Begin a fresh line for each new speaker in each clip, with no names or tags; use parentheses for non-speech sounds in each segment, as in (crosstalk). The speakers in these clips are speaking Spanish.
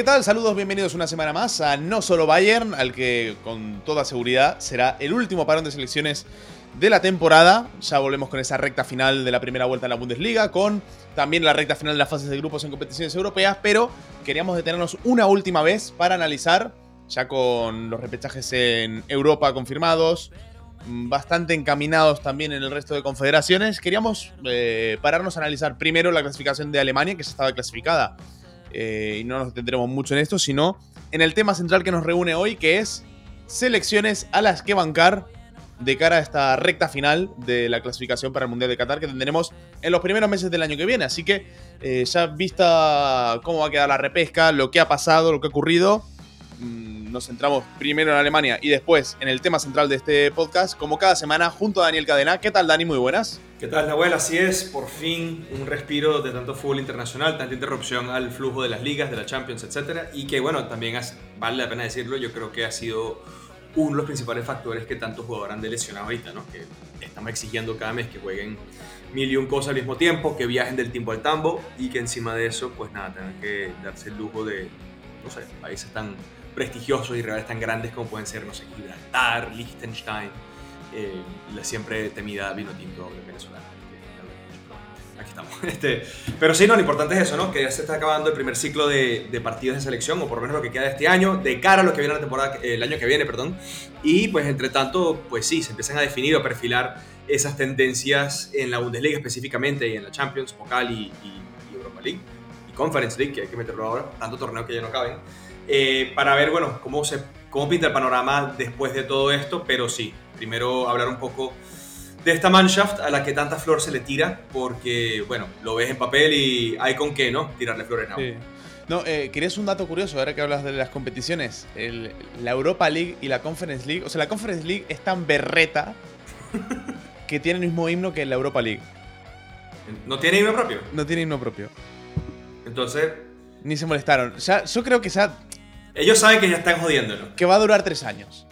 ¿Qué tal? Saludos, bienvenidos una semana más a No Solo Bayern, al que con toda seguridad será el último parón de selecciones de la temporada. Ya volvemos con esa recta final de la primera vuelta en la Bundesliga, con también la recta final de las fases de grupos en competiciones europeas, pero queríamos detenernos una última vez para analizar, ya con los repechajes en Europa confirmados, bastante encaminados también en el resto de confederaciones, queríamos eh, pararnos a analizar primero la clasificación de Alemania, que ya estaba clasificada eh, y no nos detendremos mucho en esto, sino en el tema central que nos reúne hoy, que es selecciones a las que bancar de cara a esta recta final de la clasificación para el Mundial de Qatar que tendremos en los primeros meses del año que viene. Así que eh, ya vista cómo va a quedar la repesca, lo que ha pasado, lo que ha ocurrido, mm, nos centramos primero en Alemania y después en el tema central de este podcast, como cada semana, junto a Daniel Cadena. ¿Qué tal, Dani? Muy buenas.
¿Qué tal, Nahuel? Así es, por fin un respiro de tanto fútbol internacional, tanta interrupción al flujo de las ligas, de la Champions, etc. Y que, bueno, también vale la pena decirlo, yo creo que ha sido uno de los principales factores que tantos jugadores han de lesionado ahorita, ¿no? Que estamos exigiendo cada mes que jueguen mil y un cosas al mismo tiempo, que viajen del tiempo al tambo y que encima de eso, pues nada, tengan que darse el lujo de, no sé, países tan prestigiosos y rivales tan grandes como pueden ser, no sé, Gibraltar, Liechtenstein, eh, la siempre temida vino tinto Venezuela aquí estamos. (laughs) Este, pero sí, no, lo importante es eso, ¿no? Que ya se está acabando el primer ciclo de, de, partidos de selección, o por lo menos lo que queda de este año, de cara a lo que viene la temporada, el año que viene, perdón. Y pues entre tanto, pues sí, se empiezan a definir o perfilar esas tendencias en la Bundesliga específicamente y en la Champions, Pokal y, y, Europa League y Conference League, que hay que meterlo ahora, tanto torneo que ya no caben, eh, para ver, bueno, cómo, se, cómo pinta el panorama después de todo esto, pero sí, primero hablar un poco de esta Mannschaft a la que tanta flor se le tira, porque, bueno, lo ves en papel y hay con qué, ¿no? Tirarle flores
no. Sí. No, eh, querías un dato curioso, ahora que hablas de las competiciones. la Europa League y la Conference League. O sea, la Conference League es tan berreta (laughs) que tiene el mismo himno que la Europa League.
¿No tiene himno propio?
No tiene himno propio.
Entonces.
Ni se molestaron. Ya, yo creo que ya.
Ellos saben que ya están jodiéndolo.
Que va a durar tres años.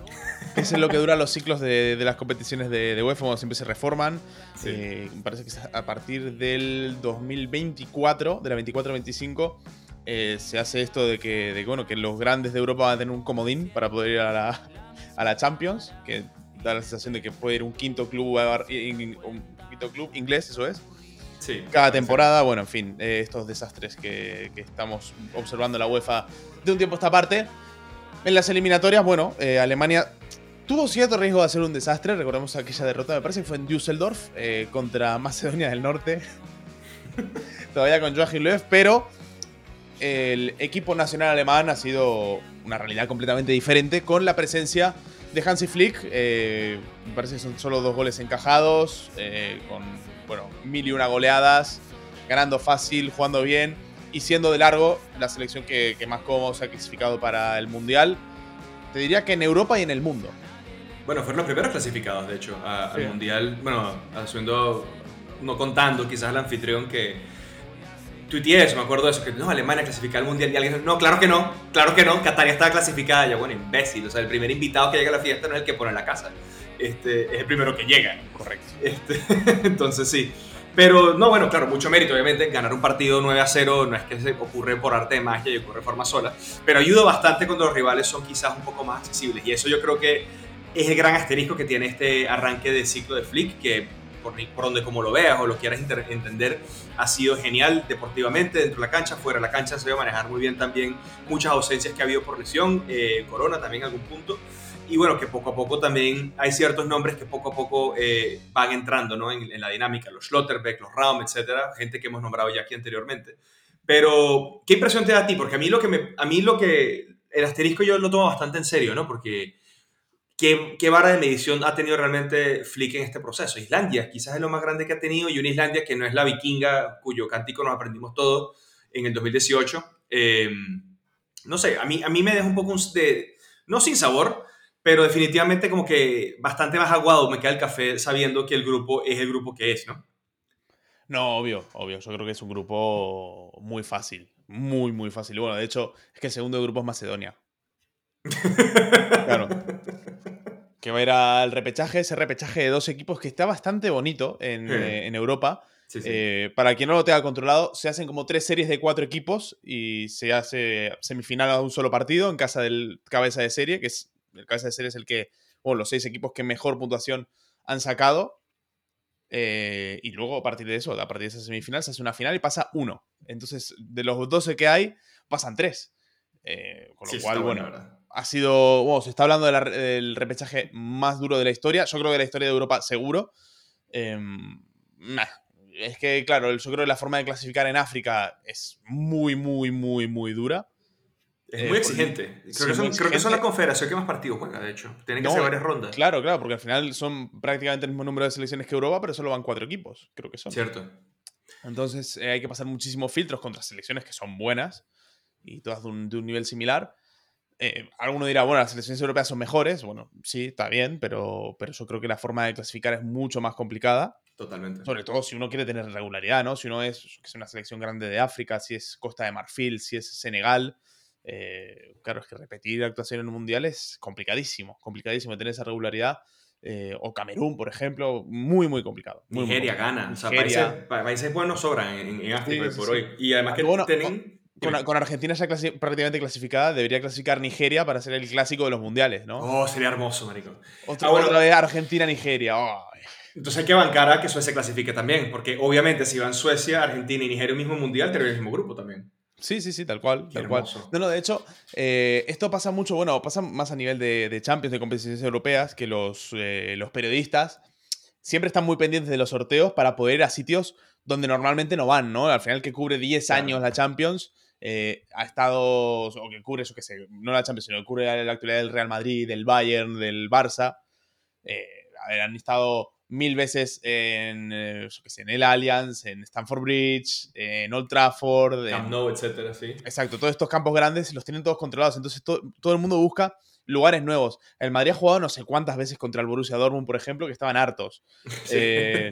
Ese es lo que duran los ciclos de, las competiciones de, UEFA, cuando siempre se reforman. Eh, me parece que a partir del 2024, de la 24-25, eh, se hace esto de que, bueno, que los grandes de Europa van a tener un comodín para poder ir a la, Champions, que da la sensación de que puede ir un quinto club, un quinto club inglés, eso es. Sí, Cada temporada, bueno, en fin, eh, estos desastres que, estamos observando la UEFA de un tiempo a esta parte. En las eliminatorias, bueno, Alemania Tuvo cierto riesgo de hacer un desastre, recordemos aquella derrota, me parece que fue en Düsseldorf eh, contra Macedonia del Norte, (laughs) todavía con Joachim Löw, pero el equipo nacional alemán ha sido una realidad completamente diferente con la presencia de Hansi Flick. Eh, me parece que son solo dos goles encajados, eh, con bueno, mil y una goleadas, ganando fácil, jugando bien y siendo de largo la selección que, más cómodo se ha clasificado para el Mundial. Te diría que en Europa y en el mundo.
Bueno, fueron los primeros clasificados, de hecho, al Mundial. Bueno, haciendo, no contando quizás al anfitrión que tuiteé eso, me acuerdo de eso, que no, Alemania clasificada al Mundial y alguien dijo, no, claro que no, claro que no, Qatar ya estaba clasificada, ya bueno, imbécil, o sea, el primer invitado que llega a la fiesta no es el que pone la casa, este, es el primero que llega.
Correcto.
Este, (laughs) entonces sí. Pero no, bueno, claro, mucho mérito, obviamente. Ganar un partido 9 a 0 no es que se ocurre por arte de magia y ocurre de forma sola, pero ayuda bastante cuando los rivales son quizás un poco más accesibles. Y eso yo creo que es el gran asterisco que tiene este arranque de ciclo de Flick, que por, por donde como lo veas o lo quieras entender, ha sido genial deportivamente, dentro de la cancha, fuera de la cancha, se a manejar muy bien también muchas ausencias que ha habido por lesión, eh, Corona también en algún punto, y bueno, que poco a poco también hay ciertos nombres que poco a poco eh, van entrando ¿no? en, la dinámica, los Schlotterbeck, los Raum, etcétera, gente que hemos nombrado ya aquí anteriormente. Pero, ¿qué impresión te da a ti? Porque a mí lo que, me, a mí lo que el asterisco yo lo tomo bastante en serio, ¿no? Porque ¿Qué, vara de medición ha tenido realmente Flick en este proceso? Islandia quizás es lo más grande que ha tenido y una Islandia que no es la vikinga cuyo cántico nos aprendimos todos en el 2018. Em, no sé, a mí, a mí me deja un poco de, no sin sabor, pero definitivamente como que bastante más aguado me queda el café sabiendo que el grupo es el grupo que es, ¿no?
No, obvio, obvio. Yo creo que es un grupo muy fácil. Muy, muy fácil. Bueno, de hecho, es que el segundo grupo es Macedonia. (laughs) claro. Que va a ir al repechaje, ese repechaje de dos equipos que está bastante bonito en, eh, Europa. Eh, para quien no lo tenga controlado, se hacen como tres series de cuatro equipos y se hace semifinal a un solo partido en casa del cabeza de serie, que es el cabeza de serie es el que, o los seis equipos que mejor puntuación han sacado. Eh, y luego a partir de eso, a partir de esa semifinal, se hace una final y pasa uno. Entonces, de los 12 que hay, pasan tres. Eh, con lo cual, bueno, ha sido. Bueno, se está hablando del repechaje más duro de la historia. Yo creo que de la historia de Europa, seguro. Em, es que, claro, yo creo que la forma de clasificar en África es muy, muy, muy, muy dura.
Es muy eh, exigente. Creo, que son, la confederación que más partidos juega, de hecho. Tienen que ser varias rondas.
Claro, claro, porque al final son prácticamente el mismo número de selecciones que Europa, pero solo van cuatro equipos, creo que son.
Cierto.
Entonces eh, hay que pasar muchísimos filtros contra selecciones que son buenas y todas de un, nivel similar. Eh, alguno dirá, bueno, las selecciones europeas son mejores. Bueno, sí, está bien, pero, pero yo creo que la forma de clasificar es mucho más complicada.
Totalmente.
Sobre todo si uno quiere tener regularidad, ¿no? Si uno es, que es una selección grande de África, si es Costa de Marfil, si es Senegal. Eh, claro, es que repetir actuación en un mundial es complicadísimo, complicadísimo tener esa regularidad. Eh, o Camerún, por ejemplo, muy, muy complicado.
Nigeria gana. O sea, países, buenos sobran en, África por hoy. Y además que tienen
con, Argentina ya prácticamente clasificada, debería clasificar Nigeria para ser el clásico de los mundiales, ¿no?
Oh, sería hermoso, marico.
Otra, ah, vez Argentina-Nigeria.
Entonces hay que bancar a que Suecia clasifique también, porque obviamente si van Suecia, Argentina y Nigeria el mismo mundial, tendrían el mismo grupo también.
Sí, sí, sí, tal cual. tal cual. No, no, de hecho, eh, esto pasa mucho, bueno, pasa más a nivel de, Champions, de competiciones europeas, que los, eh, los periodistas siempre están muy pendientes de los sorteos para poder ir a sitios donde normalmente no van, ¿no? Al final que cubre 10 años la Champions, eh, ha estado, o que cubre eso que sé, no la Champions, sino que cubre la actualidad del Real Madrid, del Bayern, del Barça. Eh, han estado mil veces en, eh, en el Allianz, en Stamford Bridge, en Old Trafford,
Camp Nou, etcétera, sí.
Exacto, todos estos campos grandes los tienen todos controlados, entonces todo el mundo busca lugares nuevos. El Madrid ha jugado no sé cuántas veces contra el Borussia Dortmund, por ejemplo, que estaban hartos. (laughs) Eh,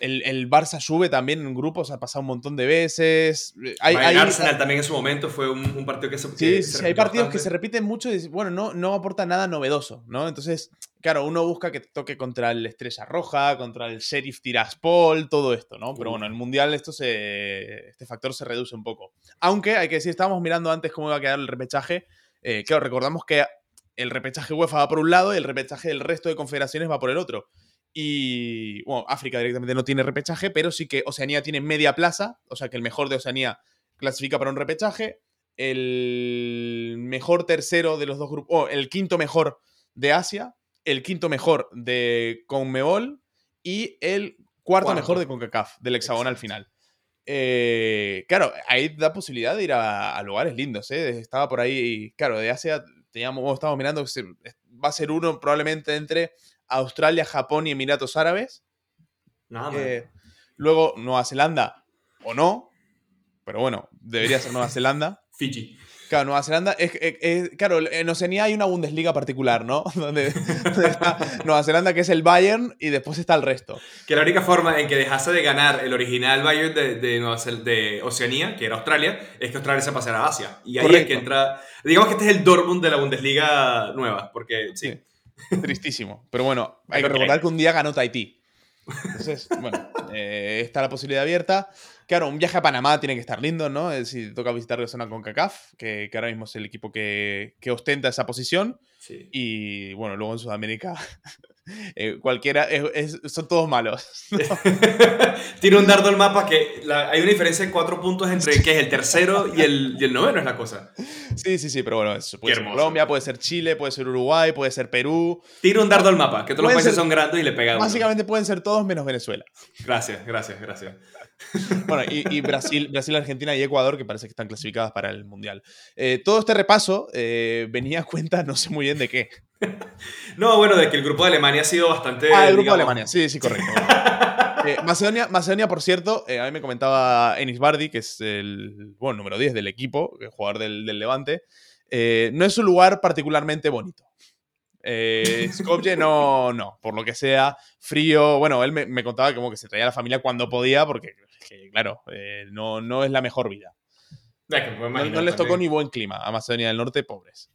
el, el, Barça sube también en grupos, ha pasado un montón de veces.
Hay, Arsenal también en su momento fue un, partido que se
Sí, sí hay partidos que se repiten mucho y bueno, no, no aporta nada novedoso, ¿no? Entonces, claro, uno busca que toque contra el Estrella Roja, contra el Sheriff Tiraspol, todo esto, ¿no? Pero bueno, en el Mundial esto se, este factor se reduce un poco. Aunque, hay que decir, estábamos mirando antes cómo iba a quedar el repechaje. Eh, claro, recordamos que el repechaje UEFA va por un lado y el repechaje del resto de confederaciones va por el otro. Y, bueno, África directamente no tiene repechaje, pero sí que Oceanía tiene media plaza, o sea que el mejor de Oceanía clasifica para un repechaje. El mejor tercero de los dos grupos, o el quinto mejor de Asia, el quinto mejor de Conmebol y el cuarto, mejor de CONCACAF, del hexagonal final. Eh, claro, ahí da posibilidad de ir a, lugares lindos. ¿eh? Estaba por ahí, claro, de Asia teníamos, estábamos mirando va a ser uno probablemente entre Australia, Japón y Emiratos Árabes.
Nada eh,
luego Nueva Zelanda, o no, pero bueno, debería ser Nueva Zelanda. (laughs)
Fiji.
Claro, Nueva Zelanda, es, claro, en Oceanía hay una Bundesliga particular, ¿no? (laughs) donde, está Nueva Zelanda, que es el Bayern, y después está el resto.
Que la única forma en que dejase de ganar el original Bayern de, de, Oceanía, que era Australia, es que Australia se pasara a Asia. Y ahí es que entra. Digamos que este es el Dortmund de la Bundesliga nueva, porque sí.
Tristísimo. Pero bueno, hay que recordar que un día ganó Tahití. Entonces, bueno, eh, está la posibilidad abierta. Claro, un viaje a Panamá tiene que estar lindo, ¿no? Es decir, toca visitar la zona con CACAF, que, que, ahora mismo es el equipo que, que ostenta esa posición. Y bueno, luego en Sudamérica Eh, cualquiera, son todos malos. (laughs) (laughs)
Tira un dardo al mapa que hay una diferencia de cuatro puntos entre que es el tercero y el, y el noveno, es la cosa.
Sí, sí, sí, pero bueno, puede ser Colombia, puede ser Chile, puede ser Uruguay, puede ser Perú.
Tira un dardo al mapa, que todos los países son grandes y le pegan.
Básicamente pueden ser todos menos Venezuela.
Gracias, gracias, gracias.
Bueno, y, Brasil, Brasil, Argentina y Ecuador, que parece que están clasificadas para el Mundial. Eh, todo este repaso eh, venía a cuenta, no sé muy bien de qué.
no, bueno, de que el grupo de Alemania ha sido bastante.
Ah, el grupo de Alemania, sí, sí, correcto. (laughs) Eh, Macedonia, Macedonia, por cierto, eh, a mí me comentaba Enis Bardi, que es el bueno, número 10 del equipo, el jugador del, Levante. Eh, no es un lugar particularmente bonito. Skopje no, no, por lo que sea, frío. Bueno, él me, contaba como que se traía a la familia cuando podía, porque, claro, no, no es la mejor vida. no les tocó ni buen clima a Macedonia del Norte, pobres.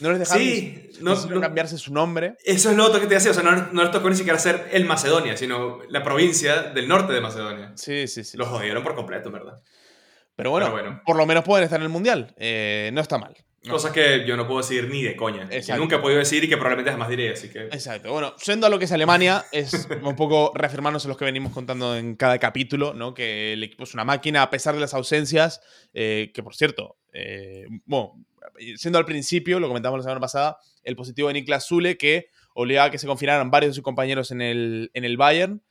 No les dejaron sí, no, cambiarse su nombre.
Eso es lo otro que te decía, o sea, no, les tocó ni siquiera ser el Macedonia, sino la provincia del norte de Macedonia.
Sí, sí, sí.
Los jodieron por completo, ¿verdad?
Pero bueno, por lo menos pueden estar en el Mundial. Eh, no está mal.
Cosas que yo no puedo decir ni de coña. Que nunca he podido decir y que probablemente jamás diré, así que...
Exacto. Bueno, siendo a lo que es Alemania, es (laughs) un poco reafirmarnos en los que venimos contando en cada capítulo, ¿no? Que el equipo es una máquina a pesar de las ausencias, eh, que por cierto, eh, bueno, siendo al principio, lo comentamos la semana pasada, el positivo de Niklas Zule, que obligaba a que se confinaran varios de sus compañeros en el, en el Bayern,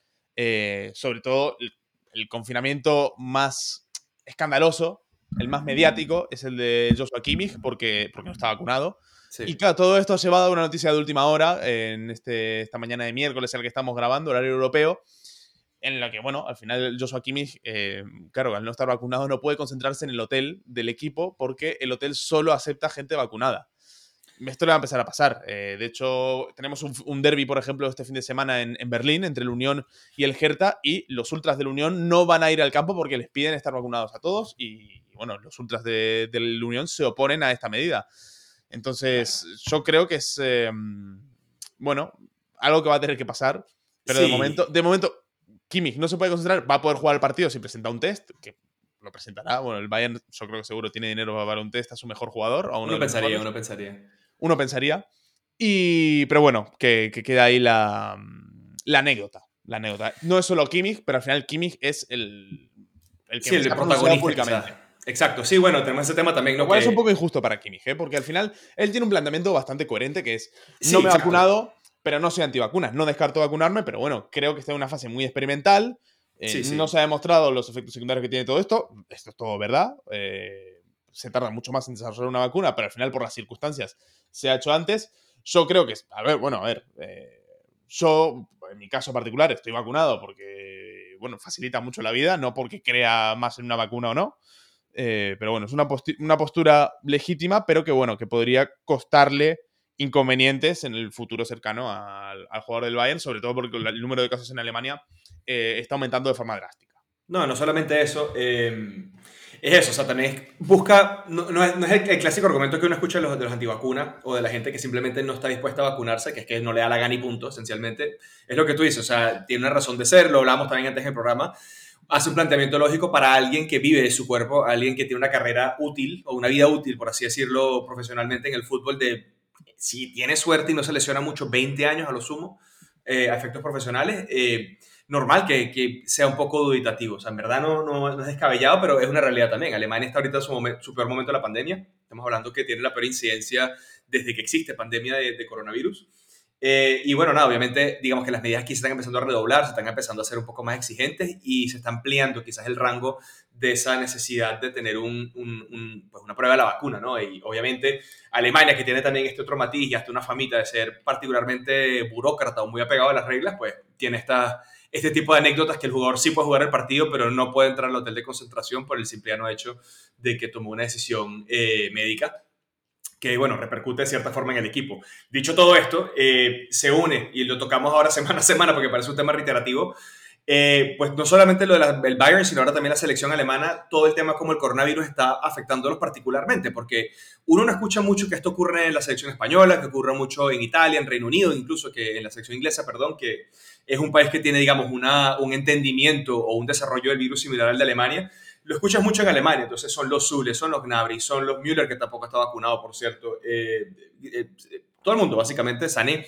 sobre todo el confinamiento más escandaloso, el más mediático, es el de Joshua Kimmich, porque, porque no está vacunado. Y claro, todo esto ha llevado a una noticia de última hora, en este, esta mañana de miércoles en el que estamos grabando, horario europeo, en la que, bueno, al final Joshua Kimmich, eh, claro, al no estar vacunado no puede concentrarse en el hotel del equipo porque el hotel solo acepta gente vacunada esto le va a empezar a pasar. Eh, de hecho, tenemos un, derby, por ejemplo, este fin de semana en, Berlín entre el Unión y el Hertha y los ultras del Unión no van a ir al campo porque les piden estar vacunados a todos y, bueno, los ultras de, del Unión se oponen a esta medida. Entonces, yo creo que es, em, bueno, algo que va a tener que pasar, pero de momento, de momento, Kimmich no se puede concentrar, va a poder jugar el partido si presenta un test, que lo presentará. Bueno, el Bayern yo creo que seguro tiene dinero para dar un test a su mejor jugador.
uno pensaría, uno pensaría
uno pensaría. Y, pero bueno, que, queda ahí la, la, anécdota. La anécdota. No es solo Kimmich, pero al final Kimmich es el,
el que sí, el protagonista públicamente. Exacto, sí, bueno, tenemos ese tema también.
Lo cual es un poco injusto para Kimmich, ¿eh? porque al final él tiene un planteamiento bastante coherente que es: no me he vacunado, pero no soy antivacunas. No descarto vacunarme, pero bueno, creo que está en una fase muy experimental. Eh, no se ha demostrado los efectos secundarios que tiene todo esto. Esto es todo verdad. Eh, se tarda mucho más en desarrollar una vacuna, pero al final, por las circunstancias, se ha hecho antes. Yo creo que, a ver, bueno, a ver, eh, yo, en mi caso particular, estoy vacunado porque, bueno, facilita mucho la vida, no porque crea más en una vacuna o no. Eh, pero bueno, es una, una postura legítima, pero que, bueno, que podría costarle inconvenientes en el futuro cercano al, jugador del Bayern, sobre todo porque el número de casos en Alemania eh, está aumentando de forma drástica.
No, no solamente eso es eso, o sea, también busca, no, es, el, clásico argumento que uno escucha de los, de los antivacunas o de la gente que simplemente no está dispuesta a vacunarse, que es que no le da la gana y punto, esencialmente. Es lo que tú dices, o sea, tiene una razón de ser, lo hablamos también antes del programa. Hace un planteamiento lógico para alguien que vive de su cuerpo, alguien que tiene una carrera útil o una vida útil, por así decirlo, profesionalmente en el fútbol, de si tiene suerte y no se lesiona mucho, 20 años a lo sumo, eh, a efectos profesionales. Eh, normal que, que, sea un poco duditativo. O sea, en verdad no, no, es descabellado, pero es una realidad también. Alemania está ahorita en su, su, peor momento de la pandemia. Estamos hablando que tiene la peor incidencia desde que existe pandemia de, coronavirus. Eh, y bueno, nada, obviamente, digamos que las medidas aquí se están empezando a redoblar, se están empezando a ser un poco más exigentes y se está ampliando quizás el rango de esa necesidad de tener pues una prueba de la vacuna, ¿no? Y obviamente Alemania, que tiene también este otro matiz y hasta una famita de ser particularmente burócrata o muy apegado a las reglas, pues tiene esta este tipo de anécdotas que el jugador sí puede jugar el partido, pero no puede entrar al hotel de concentración por el simple hecho de que tomó una decisión eh, médica que, bueno, repercute de cierta forma en el equipo. Dicho todo esto, eh, se une, y lo tocamos ahora (laughs) semana a semana porque parece un tema reiterativo, eh, pues no solamente lo del Bayern, sino ahora también la selección alemana, todo el tema como el coronavirus está afectándolos particularmente, porque uno no escucha mucho que esto ocurre en la selección española, que ocurre mucho en Italia, en Reino Unido, incluso que en la selección inglesa, perdón, que es un país que tiene, digamos, una, un entendimiento o un desarrollo del virus similar al de Alemania. Lo escuchas mucho en Alemania, entonces son los Zule, son los Gnabry, son los Müller, que tampoco está vacunado, por cierto, eh, eh, todo el mundo, básicamente, Sané,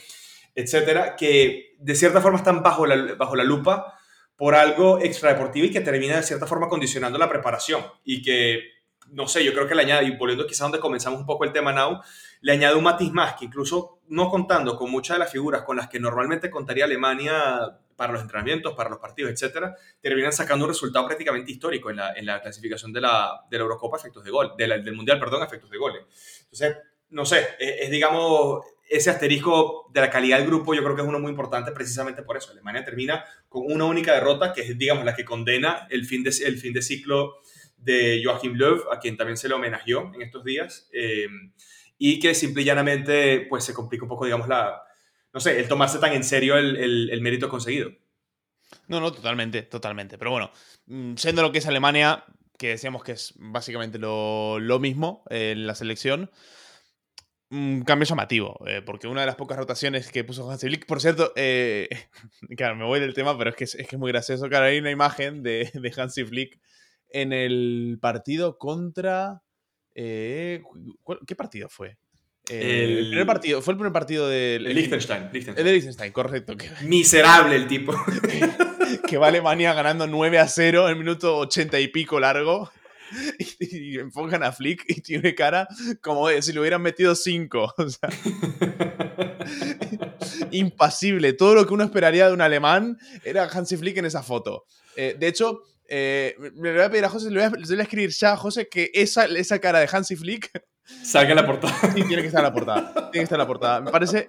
etcétera, que de cierta forma están bajo la, bajo la lupa por algo extradeportivo y que termina de cierta forma condicionando la preparación. Y que, no sé, yo creo que le añade, y volviendo quizás donde comenzamos un poco el tema now, le añade un matiz más que incluso no contando con muchas de las figuras con las que normalmente contaría Alemania para los entrenamientos, para los partidos, etcétera, terminan sacando un resultado prácticamente histórico en la, en la clasificación de la, de la Eurocopa efectos de gol, del Mundial, perdón, efectos de goles. Entonces, no sé, es digamos ese asterisco de la calidad del grupo yo creo que es uno muy importante precisamente por eso. Alemania termina con una única derrota, que es, digamos, la que condena el fin de, el fin de ciclo de Joachim Löw, a quien también se le homenajeó en estos días, eh, y que simple y llanamente pues, se complica un poco, digamos, la, no sé, el tomarse tan en serio el, el, mérito conseguido.
No, no, totalmente, totalmente. Pero bueno, mm, siendo lo que es Alemania, que decíamos que es básicamente lo, lo mismo en la selección, un cambio llamativo, eh, porque una de las pocas rotaciones que puso Hansi Flick, por cierto, eh, (laughs) claro, me voy del tema, pero es que es, que es muy gracioso, claro, hay una imagen de, de Hansi Flick en el partido contra... Eh, ¿Qué partido fue? El, primer partido, fue el primer partido del...
El Liechtenstein,
El de Liechtenstein, correcto.
Miserable el tipo. (laughs)
que va Alemania ganando 9 a 0 en el minuto 80 y pico largo. (laughs) Y, enfocan a Flick y tiene cara como si le hubieran metido 5. (laughs) O sea, impasible. Todo lo que uno esperaría de un alemán era Hansi Flick en esa foto. Eh, de hecho, eh, me voy a pedir a José, le voy a, escribir ya a José que esa, esa cara de Hansi Flick.
Salga la portada. (laughs)
Sí, tiene que estar en la portada. Tiene que estar en la portada. Me parece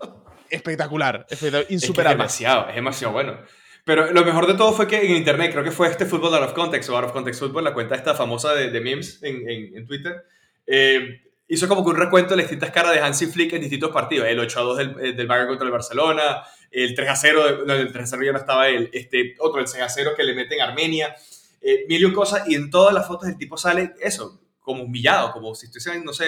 espectacular, insuperable. Es,
es demasiado, es demasiado bueno. Pero lo mejor de todo fue que en internet, creo que fue este Football Out of Context o Out of Context Football, la cuenta esta famosa de, de memes en, en, Twitter, eh, hizo como que un recuento de las distintas caras de Hansi Flick en distintos partidos. El 8 a 2 del, eh, del Bayern contra el Barcelona, el 3 a 0, no, el 3 a 0 ya no estaba él, este, otro, el 6 a 0 que le mete en Armenia, eh, mil y cosas, y en todas las fotos el tipo sale eso, como humillado, como si estuviese, no sé,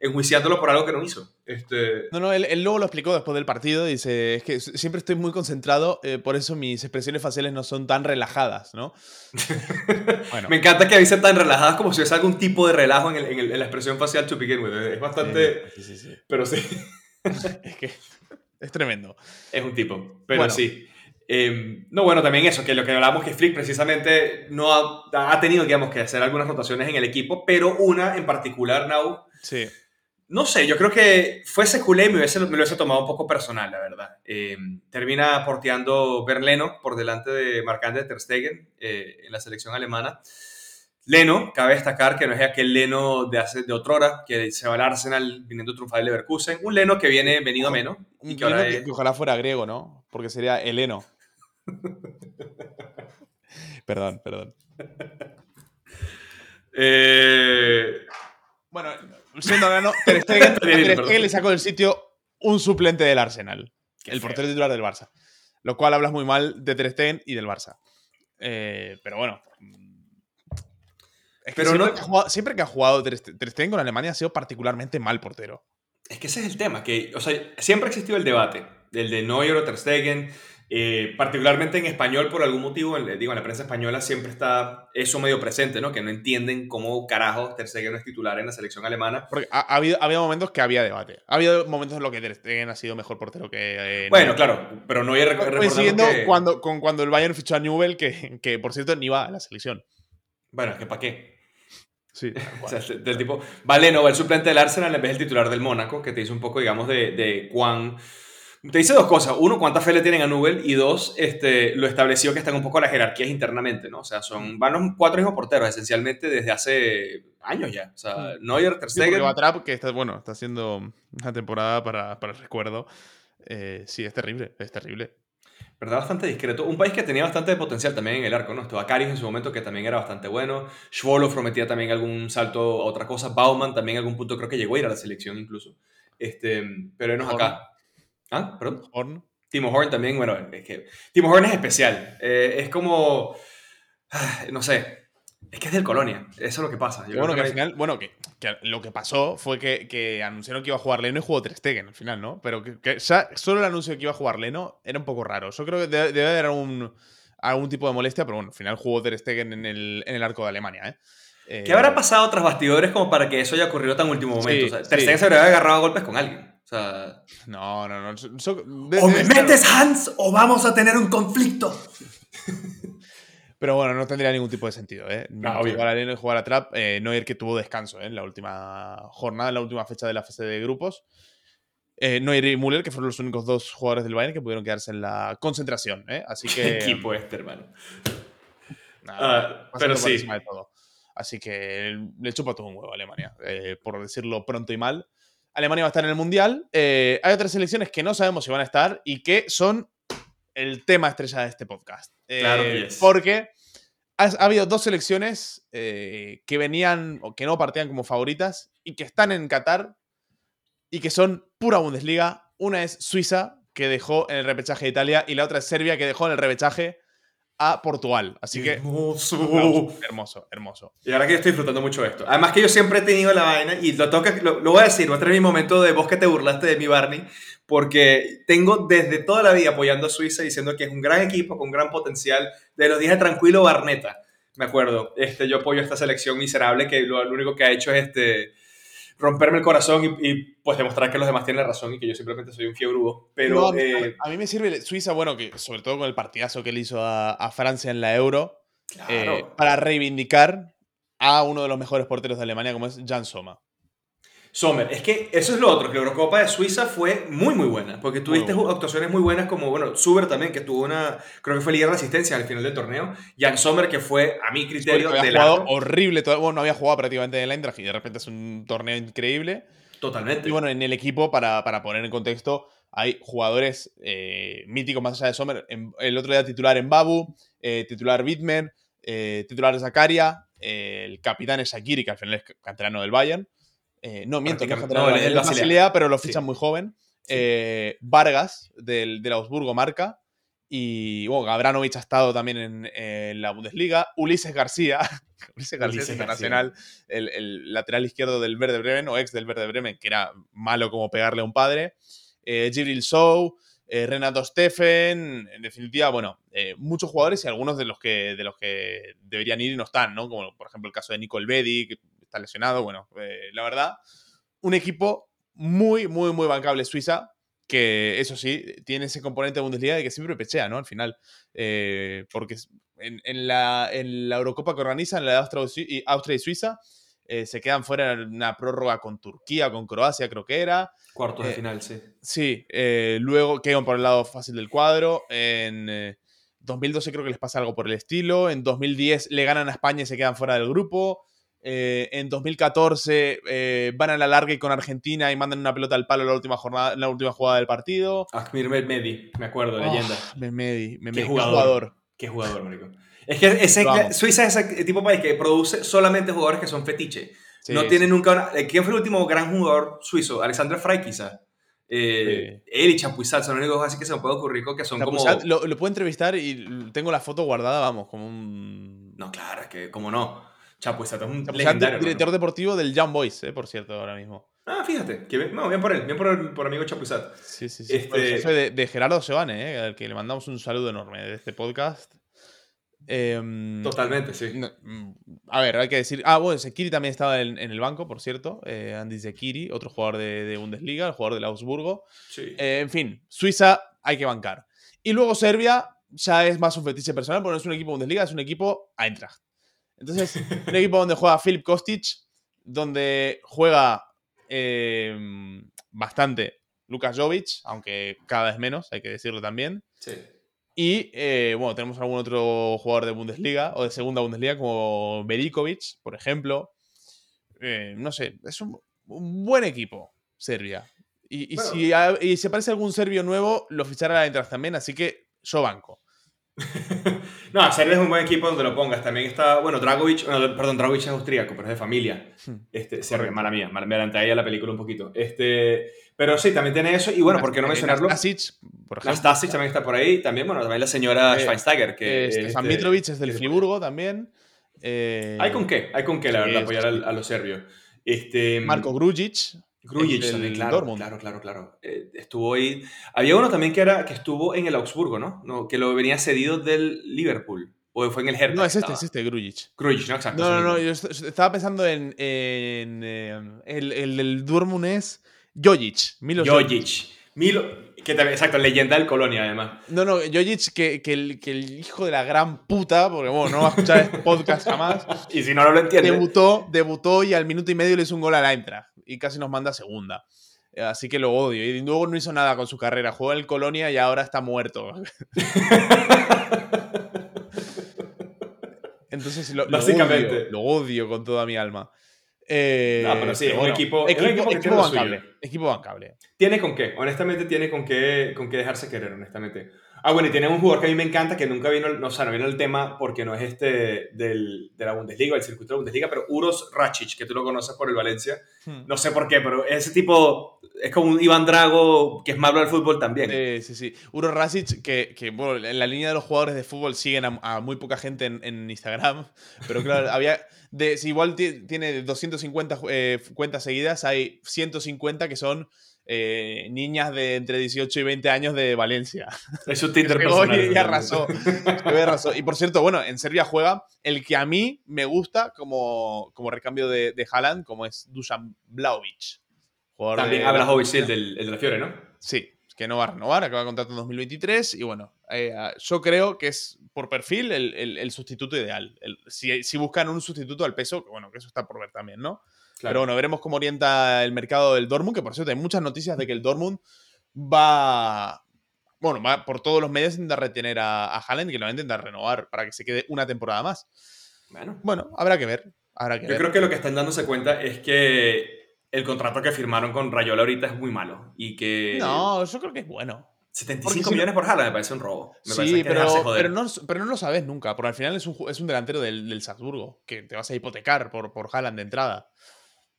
enjuiciándolo por algo que no hizo. Este...
No, no, él, luego lo explicó después del partido. Dice: Es que siempre estoy muy concentrado, eh, por eso mis expresiones faciales no son tan relajadas, ¿no? (laughs)
bueno. Me encanta que avise tan relajadas como si hubiese algún tipo de relajo en, en, la expresión facial to begin with. Es bastante. Sí, sí, sí. Pero sí. (laughs)
es que es tremendo.
Es un tipo. Pero sí. Em, no, bueno, también eso, que lo que hablamos que Flick precisamente no ha, ha, tenido, digamos, que hacer algunas rotaciones en el equipo, pero una en particular, Now.
Sí
no sé, yo creo que fuese culé y me, hubiese, me lo hubiese tomado un poco personal, la verdad. Eh, termina porteando Berleno por delante de Marc-André Ter Stegen eh, en la selección alemana. Leno, cabe destacar que no es aquel Leno de, hace, de otrora, que se va al Arsenal viniendo triunfar de Leverkusen. Un Leno que viene venido a menos.
Y que, ahora que, ojalá fuera griego, ¿no? Porque sería Heleno. (laughs) perdón, perdón.
Eh...
Bueno, siendo no, Ter Stegen, (laughs) le sacó del sitio un suplente del Arsenal, el portero titular del Barça. Lo cual hablas muy mal de Ter Stegen y del Barça. Eh, pero bueno. pero siempre, no... que ha jugado, siempre que ha jugado Ter Stegen con Alemania ha sido particularmente mal portero.
Es que ese es el tema, que o sea, siempre ha existido el debate, el de Neuer o Ter Stegen, eh, particularmente en español, por algún motivo, digo, en la prensa española siempre está eso medio presente, ¿no? Que no entienden cómo carajo Ter Stegen es titular en la selección alemana.
Porque ha, habido, había momentos que había debate. Ha habido momentos en los que Ter Stegen ha sido mejor portero que...
Eh, bueno, claro, pero no hay
Coincidiendo que... cuando, con cuando el Bayern fichó a Newell, que, que por cierto ni va a la selección.
Bueno, que para qué.
Sí. (laughs)
o sea, del tipo, vale, no, va el suplente del Arsenal en vez del titular del Mónaco, que te dice un poco, digamos, de, de cuán te dice dos cosas. Uno, cuánta fe le tienen a Nubel. Y dos, este, lo estableció que están un poco las jerarquías internamente, ¿no? O sea, son, van los cuatro mismos porteros, esencialmente desde hace años ya. O sea, mm. Neuer, Ter Stegen...
Sí, que está, bueno, está haciendo una temporada para, para el recuerdo. Eh, sí, es terrible, es terrible.
¿Verdad? Bastante discreto. Un país que tenía bastante potencial también en el arco, ¿no? Estaba Karius en su momento, que también era bastante bueno. Schwolo prometía también algún salto a otra cosa. Bauman también en algún punto creo que llegó a ir a la selección incluso. Este, pero enos acá. ¿Ah? ¿Perdón?
Horn.
Timo Horn también, bueno, es que Timo Horn es especial. Eh, es como, (sighs) no sé, es que es del Colonia. Eso es lo que pasa.
bueno, que, al final, bueno, que, lo que pasó fue que, que, anunciaron que iba a jugar Leno y jugó Ter Stegen al final, ¿no? Pero que, solo el anuncio de que iba a jugar Leno era un poco raro. Yo creo que debe, haber algún, algún tipo de molestia, pero bueno, al final jugó Ter Stegen en el, en el arco de Alemania, ¿eh?
¿Qué habrá pasado tras bastidores como para que eso haya ocurrido tan último momento? o sea, Ter Stegen se habría agarrado a golpes con alguien. O sea.
No, no, no.
o me metes Hans o vamos a tener un conflicto.
Pero bueno, no tendría ningún tipo de sentido, ¿eh? No, jugar a Leno y jugar a Trap. Eh, no ir que tuvo descanso ¿eh? en la última jornada, en la última fecha de la fase de grupos. Eh, Neuer y Müller, que fueron los únicos dos jugadores del Bayern que pudieron quedarse en la concentración. ¿eh? Así (laughs) que.
equipo este, hermano. Nada, uh, pero sí.
De todo. Así que le chupa todo un huevo a Alemania, eh, por decirlo pronto y mal. Alemania va a estar en el Mundial. Eh, hay otras selecciones que no sabemos si van a estar y que son el tema estrella de este podcast.
claro que
eh, Porque ha, habido dos selecciones eh, que venían o que no partían como favoritas y que están en Qatar y que son pura Bundesliga. Una es Suiza, que dejó en el repechaje de Italia, y la otra es Serbia, que dejó en el repechaje a Portugal. Así que.
Hermoso.
Hermoso, hermoso.
Y ahora que yo estoy disfrutando mucho esto. Además que yo siempre he tenido la vaina, y lo, toca, lo, lo voy a decir, voy a tener mi momento de vos que te burlaste de mi Barney, porque tengo desde toda la vida apoyando a Suiza diciendo que es un gran equipo con gran potencial. De los días de tranquilo Barneta, me acuerdo. Este, yo apoyo a esta selección miserable que lo, lo único que ha hecho es este romperme el corazón y, y, pues demostrar que los demás tienen la razón y que yo simplemente soy un fiebrudo. Pero
No, a, mí,
eh,
a mí me sirve Suiza, bueno, que sobre todo con el partidazo que le hizo a, a Francia en la Euro,
claro,
eh, para reivindicar a uno de los mejores porteros de Alemania, como es Jan Sommer.
Sommer, es que eso es lo otro, que la Eurocopa de Suiza fue muy muy buena, porque tuviste actuaciones muy buenas como, bueno, Zuber también, que tuvo una, creo que fue líder de asistencia al final del torneo, Jan Sommer, que fue, a mi criterio,
había
de
jugado
largo,
horrible, todo- bueno, no había jugado prácticamente en el Eintracht y de repente es un torneo increíble.
totalmente.
Y bueno, en el equipo, para, para poner en contexto, hay jugadores eh, míticos más allá de Sommer. En- el otro día titular en Babu, eh, titular Wittmer, eh, titular Zakaria, el capitán es Shakiri, que al final es canterano del Bayern. Eh, no, miento, canterano
no, Basilea.
Basilea, pero lo
Sí.
fichan muy joven. Eh, Vargas, del, del Augsburgo, marca. Y bueno, Gabranovic ha estado también en, en la Bundesliga. Ulises García, (laughs) Ulises García
Ulises García.
internacional, el, el lateral izquierdo del Verde Bremen, o ex del Verde Bremen, que era malo como pegarle a un padre. Eh, Gibril Sou, eh, Renato Steffen, en definitiva, bueno, eh, muchos jugadores y algunos de los, que, de los que deberían ir y no están, ¿no? Como por ejemplo el caso de Nicole Bedi, que está lesionado. Bueno, eh, la verdad, un equipo muy, muy, muy bancable Suiza, que eso sí, tiene ese componente de Bundesliga de que siempre pechea, ¿no? Al final. Eh, porque en, en la, en la Eurocopa que organizan, la de Austria, y Austria y Suiza, eh, se quedan fuera en una prórroga con Turquía, con Croacia, creo que era.
Cuartos de
eh,
final, sí.
Sí, eh, luego quedan por el lado fácil del cuadro. En eh, 2012 creo que les pasa algo por el estilo. En 2010 le ganan a España y se quedan fuera del grupo. Eh, en 2014 eh, van a la larga y con Argentina y mandan una pelota al palo en la última, jornada, en la última jugada del partido.
Akmir Mehmedi, me acuerdo, leyenda.
Oh, Memedi, Memedi,
Qué
qué
jugador. Qué jugador, marico. Es que ese. Suiza es ese tipo de país que produce solamente jugadores que son fetiche.
Sí,
no
sí.
tiene nunca una... eh, ¿Quién fue el último gran jugador suizo? Alexander Frey, quizá. Eh, Él y Chapuisat son los únicos así que se me puede ocurrir que son como...
Lo, lo puedo entrevistar y tengo la foto guardada, vamos, como un.
No, claro, es que, como no. Chapuisat es un legendario.
director deportivo del Young Boys, eh, por cierto, ahora mismo.
Ah, fíjate. Que bien, no, bien por él. Bien por, el, por amigo Chapuisat.
Sí, sí, sí.
Este-
de, de Gerardo Sebane, eh, al que le mandamos un saludo enorme de este podcast. Em,
Totalmente, sí.
no, mm, a ver, hay que decir. Ah, bueno, Sekiri también estaba en, en el banco, por cierto. eh, Andy Sekiri, otro jugador de, de Bundesliga, el jugador del Augsburgo.
sí.
Eh, en fin, Suiza hay que bancar. Y luego Serbia ya es más un fetiche personal, porque no es un equipo Bundesliga, es un equipo Eintracht. Entonces, un equipo donde juega Filip Kostic, donde juega eh, bastante Lukas Jovic, aunque cada vez menos, hay que decirlo también.
sí.
Y eh, bueno, tenemos algún otro jugador de Bundesliga o de segunda Bundesliga, como Berikovic, por ejemplo. Eh, no sé, es un, un buen equipo, Serbia. Y, y
Bueno.
si ha- y si aparece algún serbio nuevo, lo fichará la Eintracht también, así que yo banco. (laughs)
No, Serbia es un buen equipo donde lo pongas. También está, bueno, Dragovic, bueno, perdón, Dragovic es austríaco, pero es de familia.
Hmm.
Este, Serbia, mala mía, me adelanté ahí a la película un poquito. Este, pero sí, también tiene eso. Y bueno, ¿por qué no
Eh,
mencionarlo?
Nastasic, por ejemplo.
Nastasic también está por ahí. También, bueno, también la señora
Eh,
Schweinsteiger. Que,
Eh, Stefan
este,
Mitrovic es del Friburgo también. Eh,
Hay con qué, hay con qué, la verdad, apoyar a, los serbios. Este,
Marco Grujic.
Grujic también, claro,
Dortmund.
claro, claro, claro. Eh, estuvo ahí. Había uno también que, era, que estuvo en el Augsburgo, ¿no? no que lo venía cedido del Liverpool. O fue en el Hertha.
No, es este, es este, Grujic.
Grujic, ¿no? Exacto.
No, no, no, yo est- estaba pensando en, en, eh, el, el del Dortmund es Jojic. Milos
Jojic. Milo, que también, exacto, leyenda del Colonia, además.
No, no, Jojic, que, que el, que el hijo de la gran puta, porque bueno, no va a escuchar este podcast jamás, (laughs)
Y si no, no lo entiende.
debutó, debutó y al minuto y medio le hizo un gol a la Eintracht y casi nos manda a segunda. Eh, Así que lo odio. Y luego no hizo nada con su carrera. Jugó en el Colonia y ahora está muerto. (laughs) Entonces lo, lo
Básicamente.
odio, lo odio con toda mi alma. Eh,
No, pero sí, es un equipo- es un
equipo,
equipo que
equipo
tiene lo suyo.
bancable. Equipo bancable.
Tiene con qué, honestamente tiene con qué, con qué dejarse querer, honestamente. Ah, bueno, y tiene un jugador que a mí me encanta, que nunca vino, no, o sea, no vino el tema porque no es este del, de la Bundesliga, el circuito de la Bundesliga, pero Uros Racic, que tú lo conoces por el Valencia. Hmm. No sé por qué, pero ese tipo es como un Iván Drago que es malo del fútbol también.
Sí, sí, sí. Uros Racic, que, que, bueno, en la línea de los jugadores de fútbol siguen a, muy poca gente en, Instagram, (laughs) pero claro, había... De, si igual tiene 250 eh, cuentas seguidas, hay 150 que son eh, niñas de entre 18 y 20 años de Valencia.
Es su (laughs) Tinder personal.
Y arrasó, y por cierto, bueno, en Serbia juega el que a mí me gusta como, como recambio de, de Haaland, como es Dusan Blaovic.
También habla Blaovic, el, del, el de la Fiore, ¿no?
Sí, que no va a renovar, acaba contrato en 2023 y bueno, eh, yo creo que es por perfil el, el, sustituto ideal. si, si buscan un sustituto al peso, bueno, que eso está por ver también, ¿no? Pero bueno, veremos cómo orienta el mercado del Dortmund, que por cierto hay muchas noticias de que el Dortmund va, bueno, va por todos los medios a intentar retener a, a Haaland y que lo va a intentar renovar para que se quede una temporada más. Bueno, bueno habrá que ver. Habrá que
Yo creo que lo que están dándose cuenta es que el contrato que firmaron con Rayola ahorita es muy malo y que...
No, yo creo que es bueno.
75 millones por Haaland me parece un robo.
sí, pero, pero, no, pero, no, lo sabes nunca, porque al final es un, es un delantero del, del Salzburgo, que te vas a hipotecar por, por Haaland de entrada.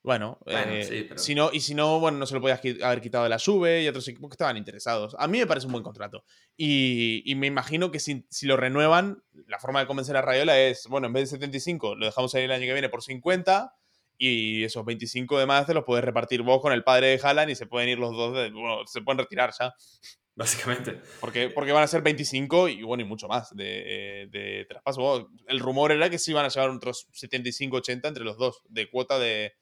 Bueno, eh, si no, y si no, bueno, no se lo podías haber quitado de la SUBE y otros equipos que estaban interesados. A mí me parece un buen contrato. Y, me imagino que si, lo renuevan, la forma de convencer a Rayola es, bueno, en vez de 75, lo dejamos ahí el año que viene por 50 y esos 25 de más te los puedes repartir vos con el padre de Haaland y se pueden ir los dos, bueno, se pueden retirar ya.
Básicamente.
Porque, porque van a ser 25 y bueno, y mucho más de, de traspaso. El rumor era que sí iban a llevar otros 75-80 entre los dos, de cuota de,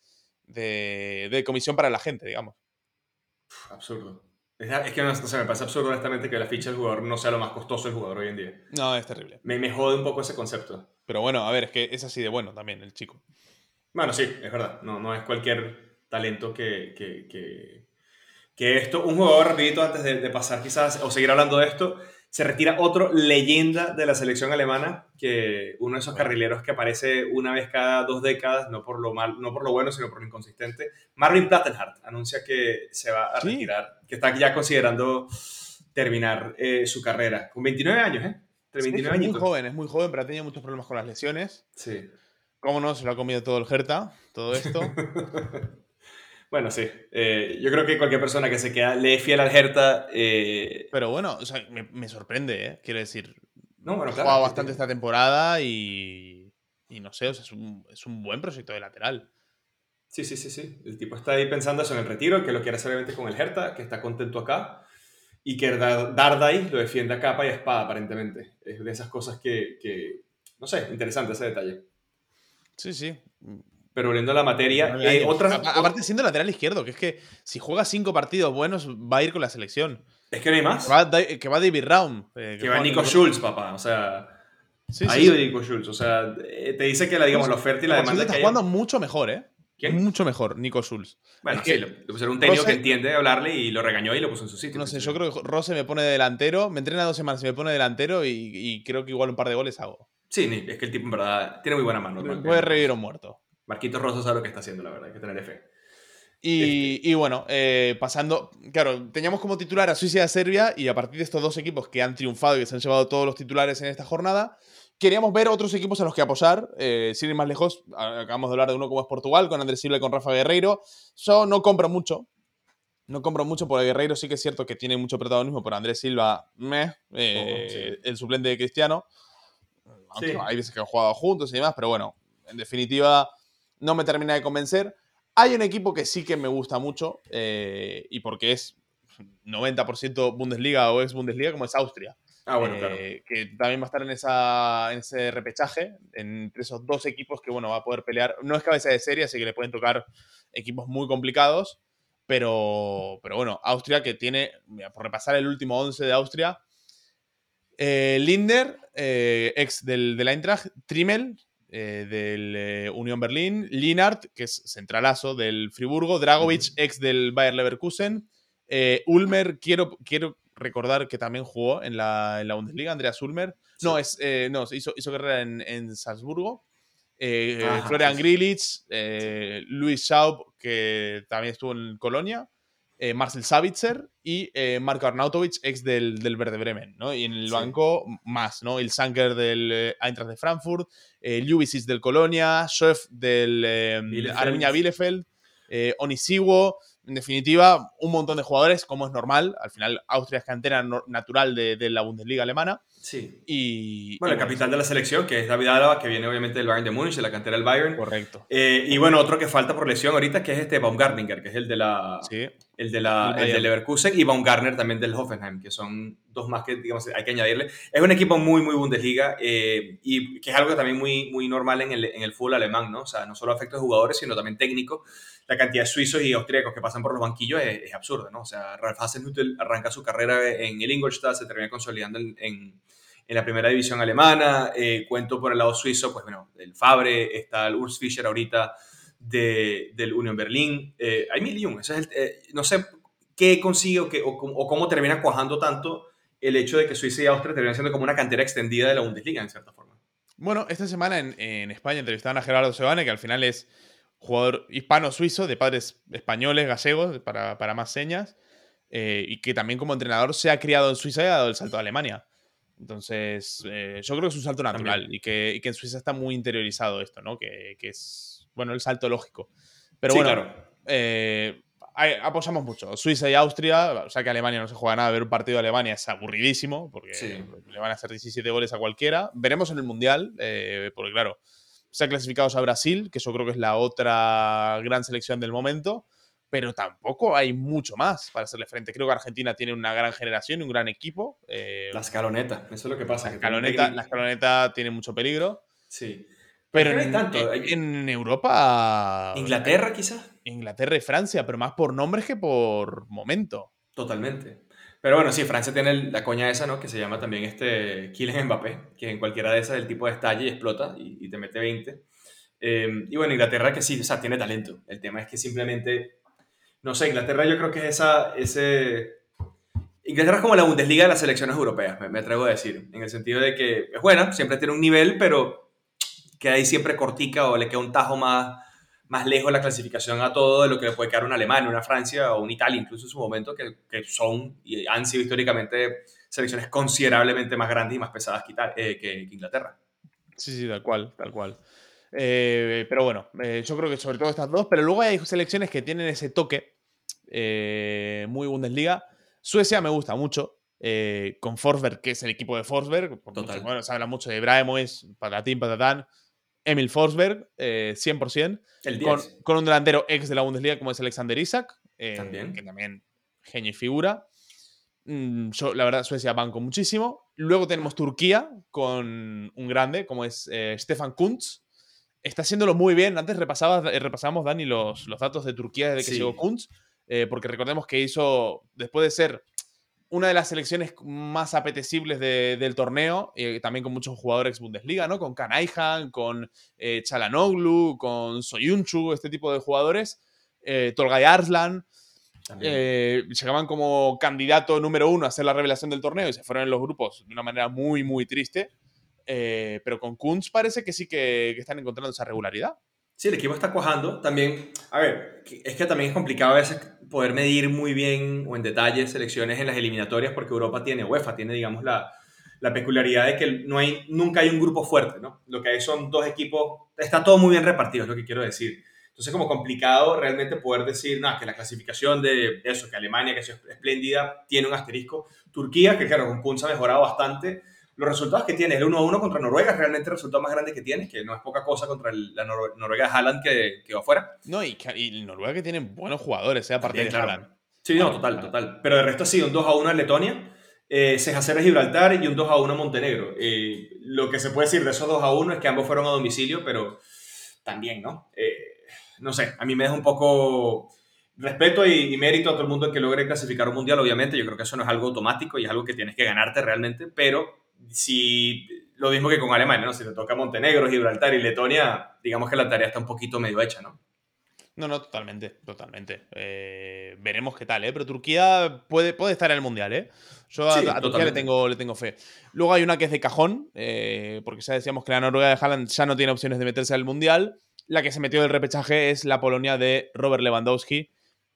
de, comisión para la gente, digamos.
Absurdo. Es, que no, me parece absurdo honestamente que la ficha del jugador no sea lo más costoso del jugador hoy en día.
No, es terrible.
Me, me jode un poco ese concepto.
Pero bueno, a ver, es que es así de bueno también el chico.
Bueno, sí, es verdad. No, no es cualquier talento que, que, que, esto. Un jugador rapidito antes de, de pasar quizás, o seguir hablando de esto, se retira otro leyenda de la selección alemana, que uno de esos carrileros que aparece una vez cada dos décadas, no por lo, mal, no por lo bueno, sino por lo inconsistente. Marvin Plattenhardt anuncia que se va a retirar, que está ya considerando terminar eh, su carrera. Con 29 años, ¿eh?
29 es muy joven, es muy joven, pero ha tenido muchos problemas con las lesiones.
Sí.
¿Cómo no? Se lo ha comido todo el Hertha, todo esto. (laughs)
Bueno, sí. Eh, yo creo que cualquier persona que se queda, lee fiel al Hertha. Eh,
Pero bueno, o sea, me, sorprende, ¿eh? Quiero decir. No, bueno, claro. Ha jugado bastante esta temporada y. Y no sé, o sea, es un, es un buen proyecto de lateral.
Sí, sí, sí, sí. El tipo está ahí pensando eso en el retiro, que lo quiere hacer obviamente con el Hertha, que está contento acá. Y que Dardai lo defiende a capa y a espada, aparentemente. Es de esas cosas que, que no sé, interesante ese detalle.
Sí, sí
pero volviendo a la materia, eh, otras,
aparte siendo lateral izquierdo, que es que si juega cinco partidos buenos va a ir con la selección.
Es que no hay más.
Que va, que va David Raum.
Eh, que, va Nico Schulz, papá. O sea, ahí va Nico Schulz. O sea, eh, te dice que la, digamos, la oferta y la demanda.
Está jugando mucho mejor, ¿eh? ¿Quién? Mucho mejor, Nico Schulz.
Bueno, sí, le, pusieron un técnico que entiende hablarle y lo regañó y lo puso en su sitio.
No sé, yo creo que Rose me pone delantero, me entrena dos semanas y me pone delantero y, y, creo que igual un par de goles hago.
Sí, es que el tipo en verdad tiene muy buena mano.
Puede revivir un muerto.
Marquitos Rosso sabe lo que está haciendo, la verdad, hay que tener fe.
Y, este. y bueno, eh, pasando, claro, teníamos como titular a Suiza y a Serbia y a partir de estos dos equipos que han triunfado y que se han llevado todos los titulares en esta jornada, queríamos ver otros equipos a los que apoyar. Eh, sin ir más lejos, acabamos de hablar de uno como es Portugal, con Andrés Silva y con Rafa Guerreiro. Yo no compro mucho. No compro mucho porque Guerreiro sí que es cierto que tiene mucho protagonismo, pero Andrés Silva, meh, eh, el suplente de Cristiano. Hay veces que han jugado juntos y demás, pero bueno, en definitiva, no me termina de convencer. Hay un equipo que sí que me gusta mucho eh, y porque es 90% Bundesliga o es Bundesliga, como es Austria.
Ah, bueno, claro.
Eh, que también va a estar en, esa, en ese repechaje entre esos dos equipos que, bueno, va a poder pelear. No es cabeza de serie, así que le pueden tocar equipos muy complicados. Pero, pero bueno, Austria que tiene, por repasar el último 11 de Austria, eh, Linder, ex del, del Eintracht, Trimmel, eh, del eh, Unión Berlín, Linard, que es centralazo del Friburgo, Dragovic, ex del Bayer Leverkusen, eh, Ulmer, quiero, quiero recordar que también jugó en la, en la Bundesliga, Andreas Ulmer. No, es, no hizo, hizo carrera en, en Salzburgo. Florian Grilic, Luis Schaub, que también estuvo en Colonia. Eh, Marcel Savitzer y eh, Marco Arnautovic, ex del, del Verde Bremen, ¿no? Y en el banco más, ¿no? El Sanker del eh, Eintracht de Frankfurt, eh, del Colonia, Schoef del Arminia Bielefeld, Onisiwo, en definitiva, un montón de jugadores, como es normal. Al final, Austria es cantera natural de, la Bundesliga alemana.
Sí.
Y,
bueno, el capitán de la selección, que es David Álava, que viene obviamente del Bayern de Múnich, de la cantera del Bayern.
Correcto.
Eh, y bueno, otro que falta por lesión ahorita, que es este Baumgartninger, que es el de la.
Sí.
El de la, el, de Leverkusen y Baumgartner también del Hoffenheim, que son dos más que, digamos, hay que añadirle. Es un equipo muy, muy Bundesliga eh, y que es algo también muy, muy normal en el, en el fútbol alemán, ¿no? O sea, no solo afecta a jugadores, sino también técnicos la cantidad de suizos y austríacos que pasan por los banquillos es, absurda, ¿no? O sea, Ralf Hasenhüttl arranca su carrera en el Ingolstadt, se termina consolidando en, en, la primera división alemana. Eh, cuento por el lado suizo, pues bueno, el Fabre, está el Urs Fischer ahorita de, del Union Berlin. Eh, hay mil y un. Eh, no sé qué consigue o, qué, o, cómo termina cuajando tanto el hecho de que Suiza y Austria terminan siendo como una cantera extendida de la Bundesliga, en cierta forma.
Bueno, esta semana en, en España entrevistaban a Gerardo Sebane, que al final es jugador hispano-suizo de padres españoles, gallegos, para, para más señas, eh, y que también como entrenador se ha criado en Suiza y ha dado el salto a Alemania. Entonces, eh, yo creo que es un salto natural y que, que, en Suiza está muy interiorizado esto, ¿no? Que, que es, bueno, el salto lógico. Pero bueno, eh, apoyamos mucho. Suiza y Austria, o sea que Alemania no se juega nada, ver un partido de Alemania es aburridísimo, porque le van a hacer 17 goles a cualquiera. Veremos en el Mundial, porque claro, se ha clasificado a Brasil, que yo creo que es la otra gran selección del momento, pero tampoco hay mucho más para hacerle frente. Creo que Argentina tiene una gran generación, un gran equipo.
Eh, la escaloneta, eso es lo que pasa.
La escaloneta, la escaloneta tiene mucho peligro.
Sí.
Pero en, tanto. En, Europa.
Inglaterra, quizás.
Inglaterra y Francia, pero más por nombres que por momento.
Totalmente. Pero bueno, sí, Francia tiene la coña esa, ¿no? Que se llama también este Kylian Mbappé, que en cualquiera de esas el tipo de estalla y explota y, te mete 20. Em, y bueno, Inglaterra que sí, o sea, tiene talento. El tema es que simplemente, no sé, Inglaterra yo creo que es esa, ese... Inglaterra es como la Bundesliga de las selecciones europeas, me, me atrevo a decir, en el sentido de que es buena, siempre tiene un nivel, pero que ahí siempre cortica o le queda un tajo más, más lejos la clasificación a todo de lo que le puede quedar una Alemania, una Francia o una Italia, incluso en su momento, que, que son y han sido históricamente selecciones considerablemente más grandes y más pesadas que, eh, que, Inglaterra.
Sí, sí, tal cual, tal cual. Eh, pero bueno, eh, yo creo que sobre todo estas dos, pero luego hay selecciones que tienen ese toque muy Bundesliga. Suecia me gusta mucho, con Forsberg, que es el equipo de Forsberg. bueno, se habla mucho de Ibrahimovic, patatín, patatán. Emil Forsberg, 100%.
El
con, un delantero ex de la Bundesliga como es Alexander Isaac, eh, que también genio y figura. Mm, yo, la verdad, Suecia banco muchísimo. Luego tenemos Turquía con un grande como es eh, Stefan Kuntz. Está haciéndolo muy bien. Antes repasaba, eh, repasábamos, Dani, los, los datos de Turquía desde que llegó Kuntz, porque recordemos que hizo, después de ser una de las selecciones más apetecibles del torneo, y también con muchos jugadores Bundesliga, ¿no? Con Kanaihan, con eh, Chalanoglu, con Soyunchu, este tipo de jugadores, eh, Tolgay Arslan. Eh, llegaban como candidato número uno a ser la revelación del torneo y se fueron en los grupos de una manera muy, muy triste. Eh, pero con Kunz parece que sí que, que están encontrando esa regularidad.
Sí, el equipo está cuajando. También, a ver, es que también es complicado a veces poder medir muy bien o en detalle selecciones en las eliminatorias porque Europa tiene, UEFA tiene, digamos, la, la peculiaridad de que no hay, nunca hay un grupo fuerte, ¿no? Lo que hay son dos equipos, está todo muy bien repartido, es lo que quiero decir. Entonces, como complicado realmente poder decir, nada, que la clasificación de eso, que Alemania, que es espléndida, tiene un asterisco. Turquía, que claro, con Punz ha mejorado bastante, los resultados que tiene, el 1-1 contra Noruega realmente el resultado más grande que tiene, que no es poca cosa contra la Noruega de Haaland que, que va afuera.
No, y, y Noruega que tiene buenos jugadores, sea ¿eh? aparte de Haaland.
Sí, no, total, total. Pero de resto ha sido un 2-1 en Letonia, eh, de Gibraltar y un 2-1 en Montenegro. Eh, lo que se puede decir de esos 2-1 es que ambos fueron a domicilio, pero también, ¿no? Eh, no sé, a mí me deja un poco respeto y, y, mérito a todo el mundo que logre clasificar un mundial, obviamente. Yo creo que eso no es algo automático y es algo que tienes que ganarte realmente, pero si lo mismo que con Alemania, ¿no? Si te toca Montenegro, Gibraltar y Letonia, digamos que la tarea está un poquito medio hecha, ¿no?
No, no, totalmente, totalmente. Eh, veremos qué tal, ¿eh? Pero Turquía puede, puede estar en el Mundial, ¿eh? Yo a, Turquía le tengo, le tengo fe. Luego hay una que es de cajón, eh, porque ya decíamos que la Noruega de Haaland ya no tiene opciones de meterse al Mundial. La que se metió del repechaje es la Polonia de Robert Lewandowski,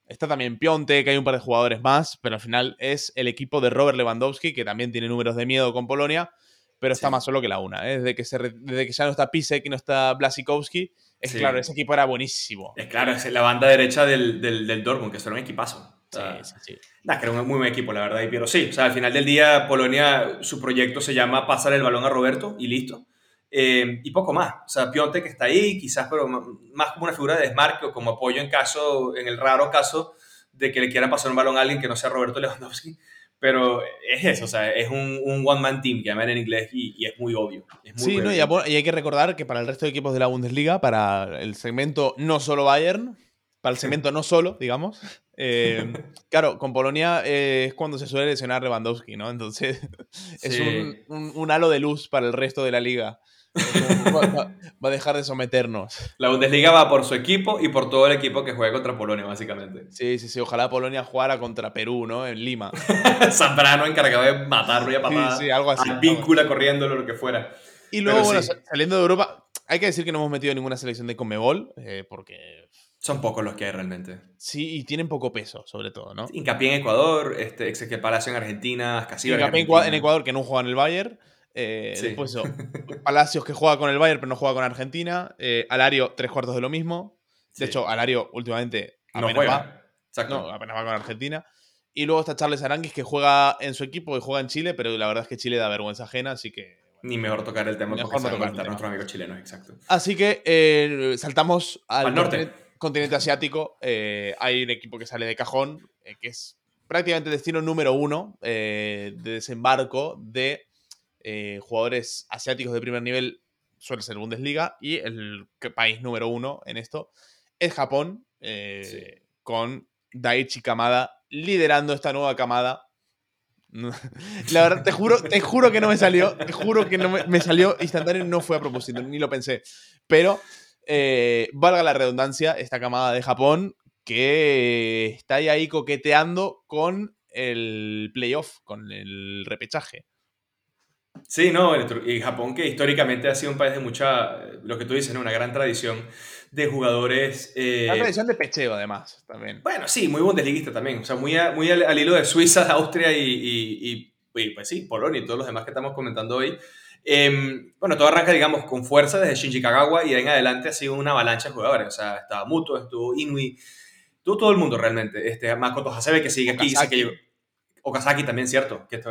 Está también Pionte, que hay un par de jugadores más, pero al final es el equipo de Robert Lewandowski, que también tiene números de miedo con Polonia, pero está más solo que la una. ¿eh? Desde, que se desde que ya no está Pisek y no está Blasikowski, es claro, ese equipo era buenísimo.
Es claro, es la banda derecha del, del, Dortmund, que es un equipazo. sí, sí, sí. Nah, que era un muy buen equipo, la verdad. Pero sí, o sea, al final del día, Polonia, su proyecto se llama pasar el balón a Roberto y listo. Eh, y poco más. O sea, Pionte que está ahí, quizás, pero más como una figura de desmarque o como apoyo en caso, en el raro caso de que le quieran pasar un balón a alguien que no sea Roberto Lewandowski. Pero es eso, o sea, es un, un one-man team que llaman en inglés y, es muy obvio.
sí, no, y, hay que recordar que para el resto de equipos de la Bundesliga, para el segmento no solo Bayern, para el segmento no solo, digamos, eh, (laughs) claro, con Polonia eh, es cuando se suele lesionar Lewandowski, ¿no? Entonces (laughs) es un, un, halo de luz para el resto de la liga va, a dejar de someternos.
La Bundesliga va por su equipo y por todo el equipo que juega contra Polonia, básicamente.
Sí, sí, sí. Ojalá Polonia jugara contra Perú, ¿no? En Lima. (laughs)
Zambrano encargado de matarlo y a patadas. Sí, sí, algo así. víncula corriéndolo, lo que fuera.
Y luego, bueno, saliendo de Europa, hay que decir que no hemos metido ninguna selección de Comebol, eh, porque
son pocos los que hay realmente.
Sí, y tienen poco peso, sobre todo, ¿no?
Hincapié en Ecuador, este, Ezequiel Palacio en Argentina,
Hincapié en, Ecuador, que no juega en el Bayern. Eh, Después (laughs) Palacios que juega con el Bayern pero no juega con Argentina. Eh, Alario, tres cuartos de lo mismo. De hecho, Alario últimamente apenas no va. No, apenas va con Argentina. Y luego está Charles Aranguis que juega en su equipo y juega en Chile, pero la verdad es que Chile da vergüenza ajena, así que.
Ni mejor tocar el tema porque no tocar nuestros amigos chilenos, exacto.
Así que eh, saltamos al, norte. Continente, asiático. Eh, hay un equipo que sale de cajón, que es prácticamente el destino número uno de desembarco de eh, jugadores asiáticos de primer nivel suele ser Bundesliga y el país número uno en esto es Japón, eh, con Daichi Kamada liderando esta nueva camada. (laughs) La verdad, te juro, te juro que no me salió, te juro que no me, salió instantáneo, no fue a propósito, ni lo pensé. Pero, eh, valga la redundancia, esta camada de Japón que está ahí coqueteando con el playoff, con el repechaje.
Sí, no, y Japón que históricamente ha sido un país de mucha, lo que tú dices, una gran tradición de jugadores...
Eh, Una tradición de pecheo además, también.
Bueno, sí, muy bundesliguista también, o sea, muy, muy al, hilo de Suiza, Austria y, y, pues sí, Polonia y todos los demás que estamos comentando hoy. Em, bueno, todo arranca, digamos, con fuerza desde Shinji Kagawa y en adelante ha sido una avalancha de jugadores, o sea, estaba Muto, estuvo Inui, estuvo todo el mundo realmente, este, Makoto Hasebe que sigue aquí, dice que Okazaki también, cierto, que es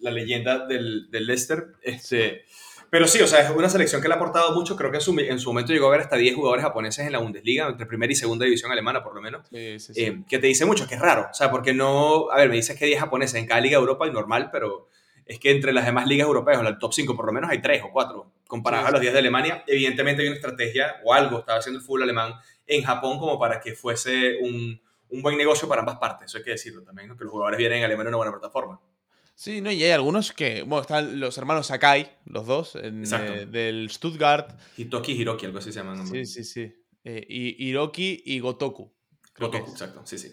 la leyenda del, del Leicester. Este, pero sí, o sea, es una selección que le ha aportado mucho. Creo que en su, en su momento llegó a haber hasta 10 jugadores japoneses en la Bundesliga, entre primera y segunda división alemana, por lo menos. Sí, sí, sí. Eh, que te dice mucho, que es raro. O sea, porque no. A ver, me dices que 10 japoneses en cada liga de Europa es normal, pero es que entre las demás ligas europeas, o el top 5 por lo menos, hay 3 o 4. Comparados a los 10 de Alemania, evidentemente hay una estrategia o algo estaba haciendo el fútbol alemán en Japón como para que fuese un un buen negocio para ambas partes, eso hay que decirlo también, que los jugadores vienen en Alemania una buena plataforma.
Sí, no, y hay algunos que, bueno, están los hermanos Sakai, los dos, eh, del Stuttgart.
Hitoki y Hiroki, algo así se llaman.
Sí, sí, sí. Eh, y Hiroki y Gotoku.
Gotoku, exacto, sí, sí.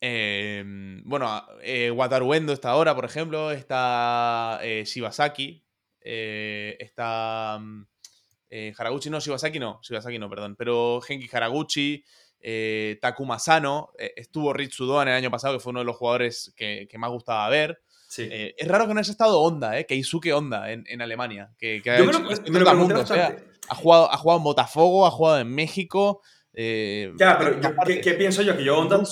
Em, bueno, eh, Wataruendo está ahora, por ejemplo, está Shibasaki, está mm, Haraguchi, no, Shibasaki no, Shibasaki no, perdón, pero Genki Haraguchi, eh, Takuma Sano, eh, estuvo Ritsudo en el año pasado, que fue uno de los jugadores que, más gustaba ver. Eh, es raro que no haya estado Honda, eh, Keisuke Honda en, en Alemania. Que, ha, jugado, ha jugado en Botafogo, ha jugado en México.
ya, pero ¿qué, pienso yo? Que yo Honda,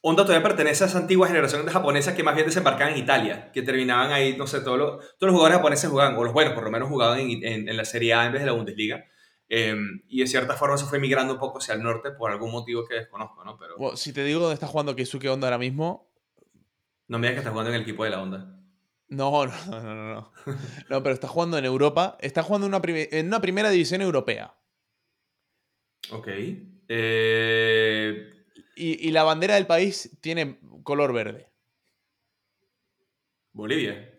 Honda todavía pertenece a esa antigua generación de japonesas que más bien desembarcaban en Italia, que terminaban ahí, no sé, todos los, todos los jugadores japoneses jugaban, o los buenos por lo menos jugaban en, en la Serie A en vez de la Bundesliga. Em, y de cierta forma se fue migrando un poco hacia el norte por algún motivo que desconozco, ¿no? Pero...
si te digo dónde está jugando Keisuke Honda ahora mismo...
No me digas que está jugando en el equipo de la Honda.
No, no, no, no, no. No, pero está jugando en Europa. Está jugando en una, en una primera división europea.
Ok. Eh...
Y, y la bandera del país tiene color verde.
Bolivia.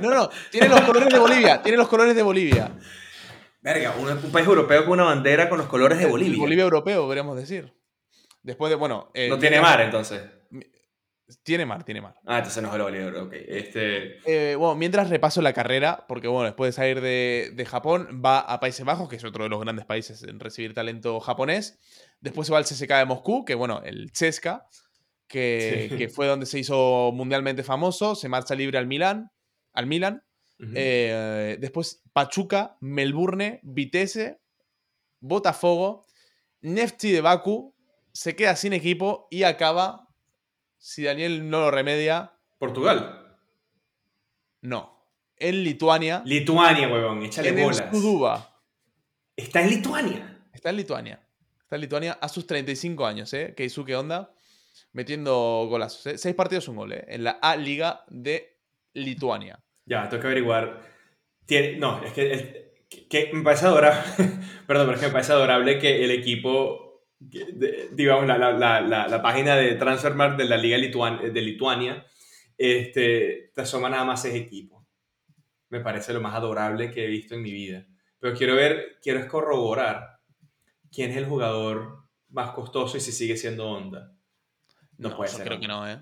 No, no, tiene los colores de Bolivia. Tiene los colores de Bolivia.
Verga, un, país europeo con una bandera con los colores de Bolivia.
Bolivia europeo, podríamos decir. Después de, bueno.
Eh, no tiene mar, entonces.
Tiene mar, tiene mar.
Ah, entonces no es el goleador, ok. Este...
Eh, bueno, mientras repaso la carrera, porque bueno, después de salir de, Japón, va a Países Bajos, que es otro de los grandes países en recibir talento japonés. Después se va al CSK de Moscú, que bueno, el CSKA, que, fue donde se hizo mundialmente famoso. Se marcha libre al Milán. Al Milan. Eh, después Pachuca, Melbourne, Vitesse, Botafogo, Nefti de Baku, se queda sin equipo y acaba si Daniel no lo remedia.
¿Portugal?
No. En Lituania.
Lituania, huevón, échale
en
bolas. ¿Está en Lituania?
Está en Lituania. Está en Lituania a sus 35 años, ¿eh? Keisuke Onda. Metiendo golazos. ¿eh? Seis partidos, un gol, ¿eh? En la A-Liga de Lituania.
Ya, tengo que averiguar. No, es que, me parece adorable. (laughs) Perdón, pero es que me parece adorable que el equipo digamos, la, la, la, la, página de Transfermarkt de la Liga de Lituania, este, te asoma nada más ese equipo. Me parece lo más adorable que he visto en mi vida. Pero quiero ver, quiero corroborar quién es el jugador más costoso y si sigue siendo Honda.
No, puede ser. Creo que no, ¿eh?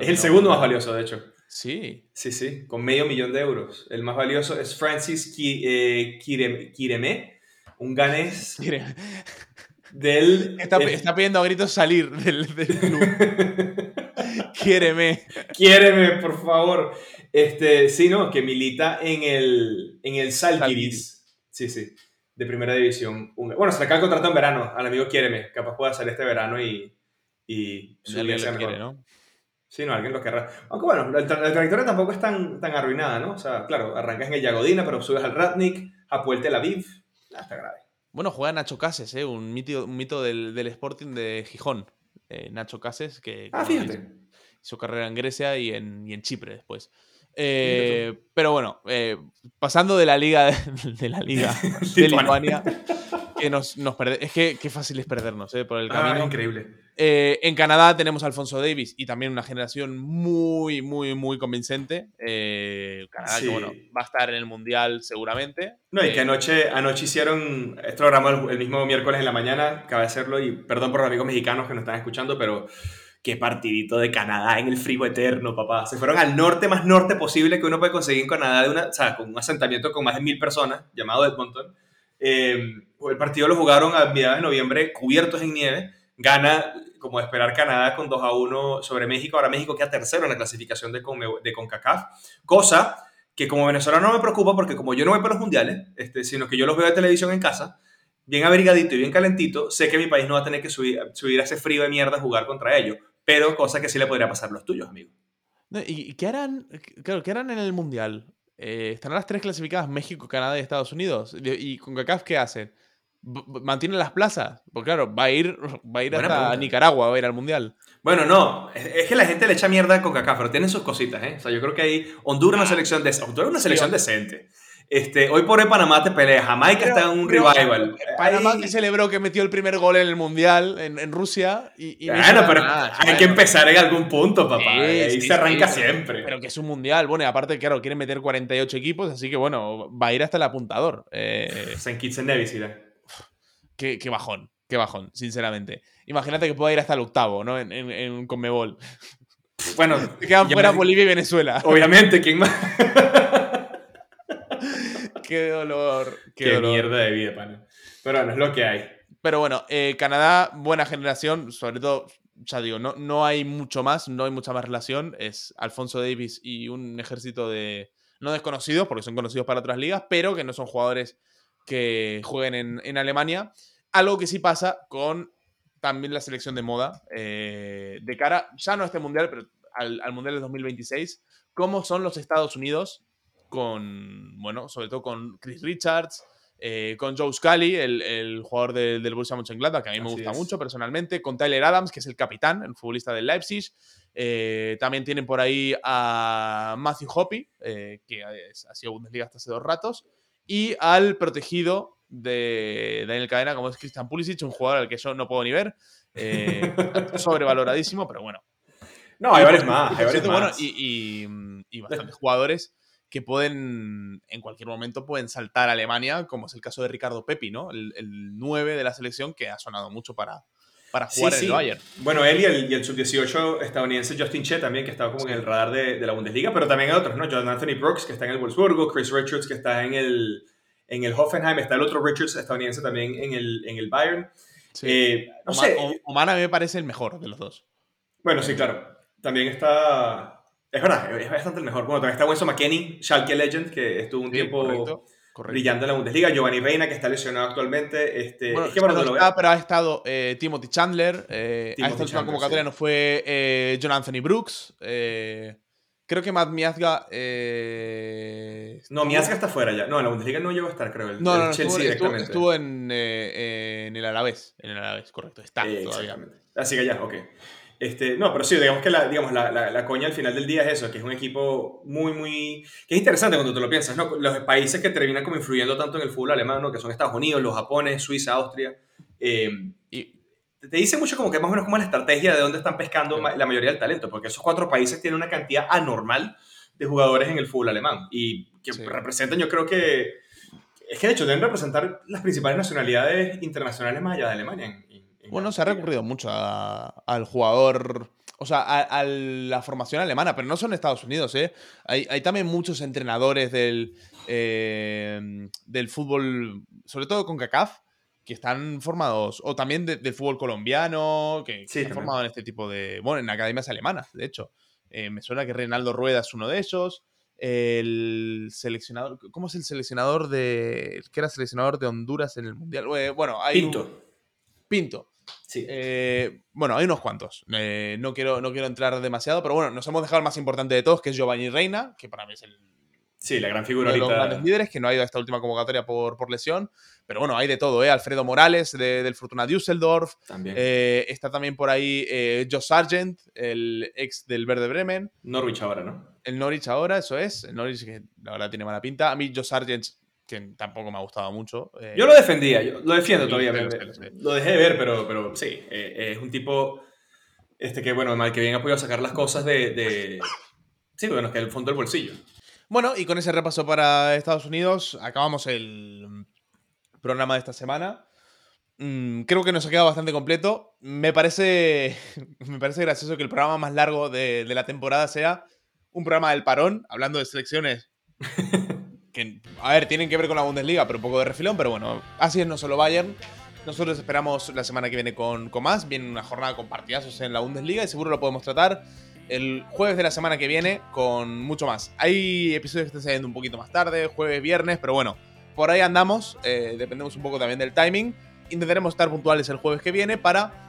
es el segundo más valioso, de hecho.
Sí.
Sí, sí, con medio millón de euros. El más valioso es Francis eh, Kireme, un ganés del...
Está, pidiendo a gritos salir del, club. (laughs) Quiéreme.
Quiéreme, por favor. Este, sí, no, que milita en el, en el Salkiris. Sí, sí, de primera división. Bueno, se le acaba el contrato en verano al amigo Quiéreme. Capaz pueda salir este verano y, y
quiere, ¿no?
Sí, no, alguien lo querrá. Aunque bueno, la, trayectoria tampoco es tan, tan arruinada, ¿no? O sea, claro, arrancas en el Yagodina, pero subes al Ratnik, a Puerto La Aviv. Está grave.
Bueno, juega Nacho Cases, ¿eh? un, mito, un mito del, Sporting de Gijón. Eh, Nacho Cases, que,
ah, fíjate.
Hizo, carrera en Grecia y en, y en Chipre después. Eh, pero bueno, eh, pasando de la liga (laughs) de, la liga (laughs) de Lituania, que nos, nos es que qué fácil es perdernos eh, por el ah, camino.
increíble.
Eh, en Canadá tenemos a Alfonso Davis y también una generación muy, muy, muy convincente. Eh, Canadá que bueno, va a estar en el Mundial seguramente.
No, y que anoche, anoche hicieron, esto lo grabamos el, mismo miércoles en la mañana, cabe hacerlo, y perdón por los amigos mexicanos que nos están escuchando, pero qué partidito de Canadá en el frío eterno, papá. Se fueron al norte más norte posible que uno puede conseguir en Canadá, de una, o sea, con un asentamiento con más de mil personas, llamado Edmonton. Eh, el partido lo jugaron a mediados de noviembre, cubiertos en nieve. Gana, como esperar, Canadá con 2 a 1 sobre México. Ahora México queda tercero en la clasificación de, de CONCACAF. Cosa que como venezolano no me preocupa porque como yo no voy para los mundiales, este, sino que yo los veo de televisión en casa, bien abrigadito y bien calentito, sé que mi país no va a tener que subir, subir a ese frío de mierda a jugar contra ellos. Pero cosa que sí le podría pasar a los tuyos, amigo.
¿Y qué harán, claro, qué harán en el mundial? Eh, ¿Estarán las tres clasificadas México, Canadá y Estados Unidos? ¿Y con CACAF qué hacen? ¿Mantienen las plazas? Porque claro, va a ir, (laughs) va a ir hasta Nicaragua, va a ir al Mundial.
Bueno, no, es que la gente le echa mierda con CACAF, pero tienen sus cositas, ¿eh? O sea, yo creo que ahí Honduras es una ah. selección, de, Honduras una selección decente. Este, hoy por hoy Panamá te pelea, Jamaica está en un revival.
Panamá que celebró que metió el primer gol en el Mundial en, Rusia. Y,
bueno, pero hay que empezar en algún punto, papá. Ahí se arranca siempre.
Pero que es un Mundial. Bueno, y aparte, claro, quieren meter 48 equipos, así que bueno, va a ir hasta el apuntador. Eh,
Saint Kitts en Nevis,
qué, qué bajón, qué bajón, sinceramente. Imagínate que pueda ir hasta el octavo, ¿no? En, en, en Conmebol.
Bueno, (laughs)
quedan fuera Bolivia y Venezuela.
Obviamente, ¿quién más? (laughs)
qué dolor.
Qué, mierda de vida, pana. Pero bueno, es lo que hay.
Pero bueno, eh, Canadá, buena generación, sobre todo, ya digo, no, no hay mucho más, no hay mucha más relación. Es Alfonso Davis y un ejército de, no desconocidos, porque son conocidos para otras ligas, pero que no son jugadores que jueguen en, Alemania. Algo que sí pasa con también la selección de moda, eh, de cara, ya no a este mundial, pero al, al mundial de 2026, cómo son los Estados Unidos con, bueno, sobre todo con Chris Richards, eh, con Joe Scully, el, jugador del Borussia Mönchengladbach, que a mí me gusta mucho personalmente, con Tyler Adams, que es el capitán, el futbolista del Leipzig. Eh, también tienen por ahí a Matthew Hoppy, eh, que ha sido Bundesliga hasta hace dos ratos, y al protegido de Daniel Cadena, como es Christian Pulisic, un jugador al que yo no puedo ni ver, (laughs) sobrevaloradísimo, pero bueno.
No, hay varios más, hay varios más.
y, y bastantes jugadores que pueden, en cualquier momento, pueden saltar a Alemania, como es el caso de Ricardo Pepi, ¿no? El, 9 de la selección que ha sonado mucho para, para jugar en el Bayern.
Bueno, él y el, el sub-18 estadounidense Justin Che también, que estaba como en el radar de, de, la Bundesliga, pero también hay otros, ¿no? John Anthony Brooks, que está en el Wolfsburgo, Chris Richards, que está en el, en el Hoffenheim, está el otro Richards estadounidense también en el, en el Bayern.
Eh, no sé. Oman a mí me parece el mejor de los dos.
Bueno, sí, claro. También está... Es verdad, es bastante el mejor. Bueno, también está Wenso McKenny, Schalke Legend, que estuvo un tiempo brillando en la Bundesliga. Giovanni Reina, que está lesionado actualmente. Este,
es que bueno, pero ha estado eh, Timothy Chandler. Eh, Timothy a esta última convocatoria no fue eh, John Anthony Brooks. Eh, creo que Matt Miazga.
no, Miazga está fuera ya. No, en la Bundesliga no llegó a estar, creo. El,
no, no, Chelsea estuvo, estuvo, en, en, el Alavés. En el Alavés, correcto. Está todavía.
Así que ya, ok. Este, no, pero sí, digamos que la, digamos, la, la, coña al final del día es eso, que es un equipo muy, muy... que es interesante cuando tú lo piensas, ¿no? Los países que terminan como influyendo tanto en el fútbol alemán, ¿no? Que son Estados Unidos, los Japones, Suiza, Austria. Eh, y te dice mucho como que más o menos como la estrategia de dónde están pescando la mayoría del talento, porque esos cuatro países tienen una cantidad anormal de jugadores en el fútbol alemán y que representan, yo creo que... Es que de hecho deben representar las principales nacionalidades internacionales más allá de Alemania
bueno, se ha recurrido mucho al jugador, o sea, a, la formación alemana, pero no son Estados Unidos, ¿eh? Hay, también muchos entrenadores del, eh, del fútbol, sobre todo con CACAF, que están formados, o también del fútbol colombiano, que, están formados en este tipo de, bueno, en academias alemanas, de hecho. Eh, me suena que Reinaldo Rueda es uno de ellos. El seleccionador, ¿cómo es el seleccionador de, que era seleccionador de Honduras en el Mundial? Eh, bueno, hay
Pinto.
Pinto. Sí. Eh, bueno, hay unos cuantos. Eh, no, quiero, no quiero entrar demasiado, pero bueno, nos hemos dejado el más importante de todos, que es Giovanni Reina, que para mí es el.
Sí, la gran figura
de los grandes líderes, que no ha ido a esta última convocatoria por, por lesión. Pero bueno, hay de todo, ¿eh? Alfredo Morales, del Fortuna Düsseldorf.
También.
Eh, está también por ahí Joe Sargent, el ex del Verde Bremen.
Norwich ahora, ¿no?
El Norwich ahora, eso es. El Norwich que la verdad tiene mala pinta. A mí Joe Sargent que tampoco me ha gustado mucho.
Eh, yo lo defendía, yo lo defiendo todavía. Lo dejé de ver, pero, pero sí, eh, es un tipo este que, bueno, mal que bien ha podido sacar las cosas de... Sí, bueno, es que el fondo del bolsillo.
Bueno, y con ese repaso para Estados Unidos, acabamos el programa de esta semana. Mm, creo que nos ha quedado bastante completo. Me parece, (laughs) me parece gracioso que el programa más largo de, de la temporada sea un programa del parón, hablando de selecciones (laughs) a ver, tienen que ver con la Bundesliga, pero un poco de refilón, pero bueno, así es no solo Bayern. Nosotros esperamos la semana que viene con, con más, viene una jornada con partidazos en la Bundesliga y seguro lo podemos tratar el jueves de la semana que viene con mucho más. Hay episodios que están saliendo un poquito más tarde, jueves, viernes, pero bueno, por ahí andamos, eh, dependemos un poco también del timing. Intentaremos estar puntuales el jueves que viene para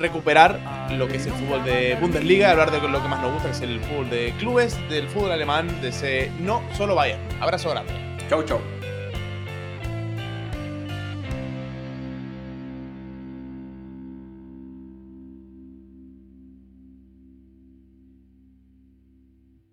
recuperar lo que es el fútbol de Bundesliga, hablar de lo que más nos gusta, que es el fútbol de clubes, del fútbol alemán, de ese no solo Bayern. Abrazo grande.
Chau, chau.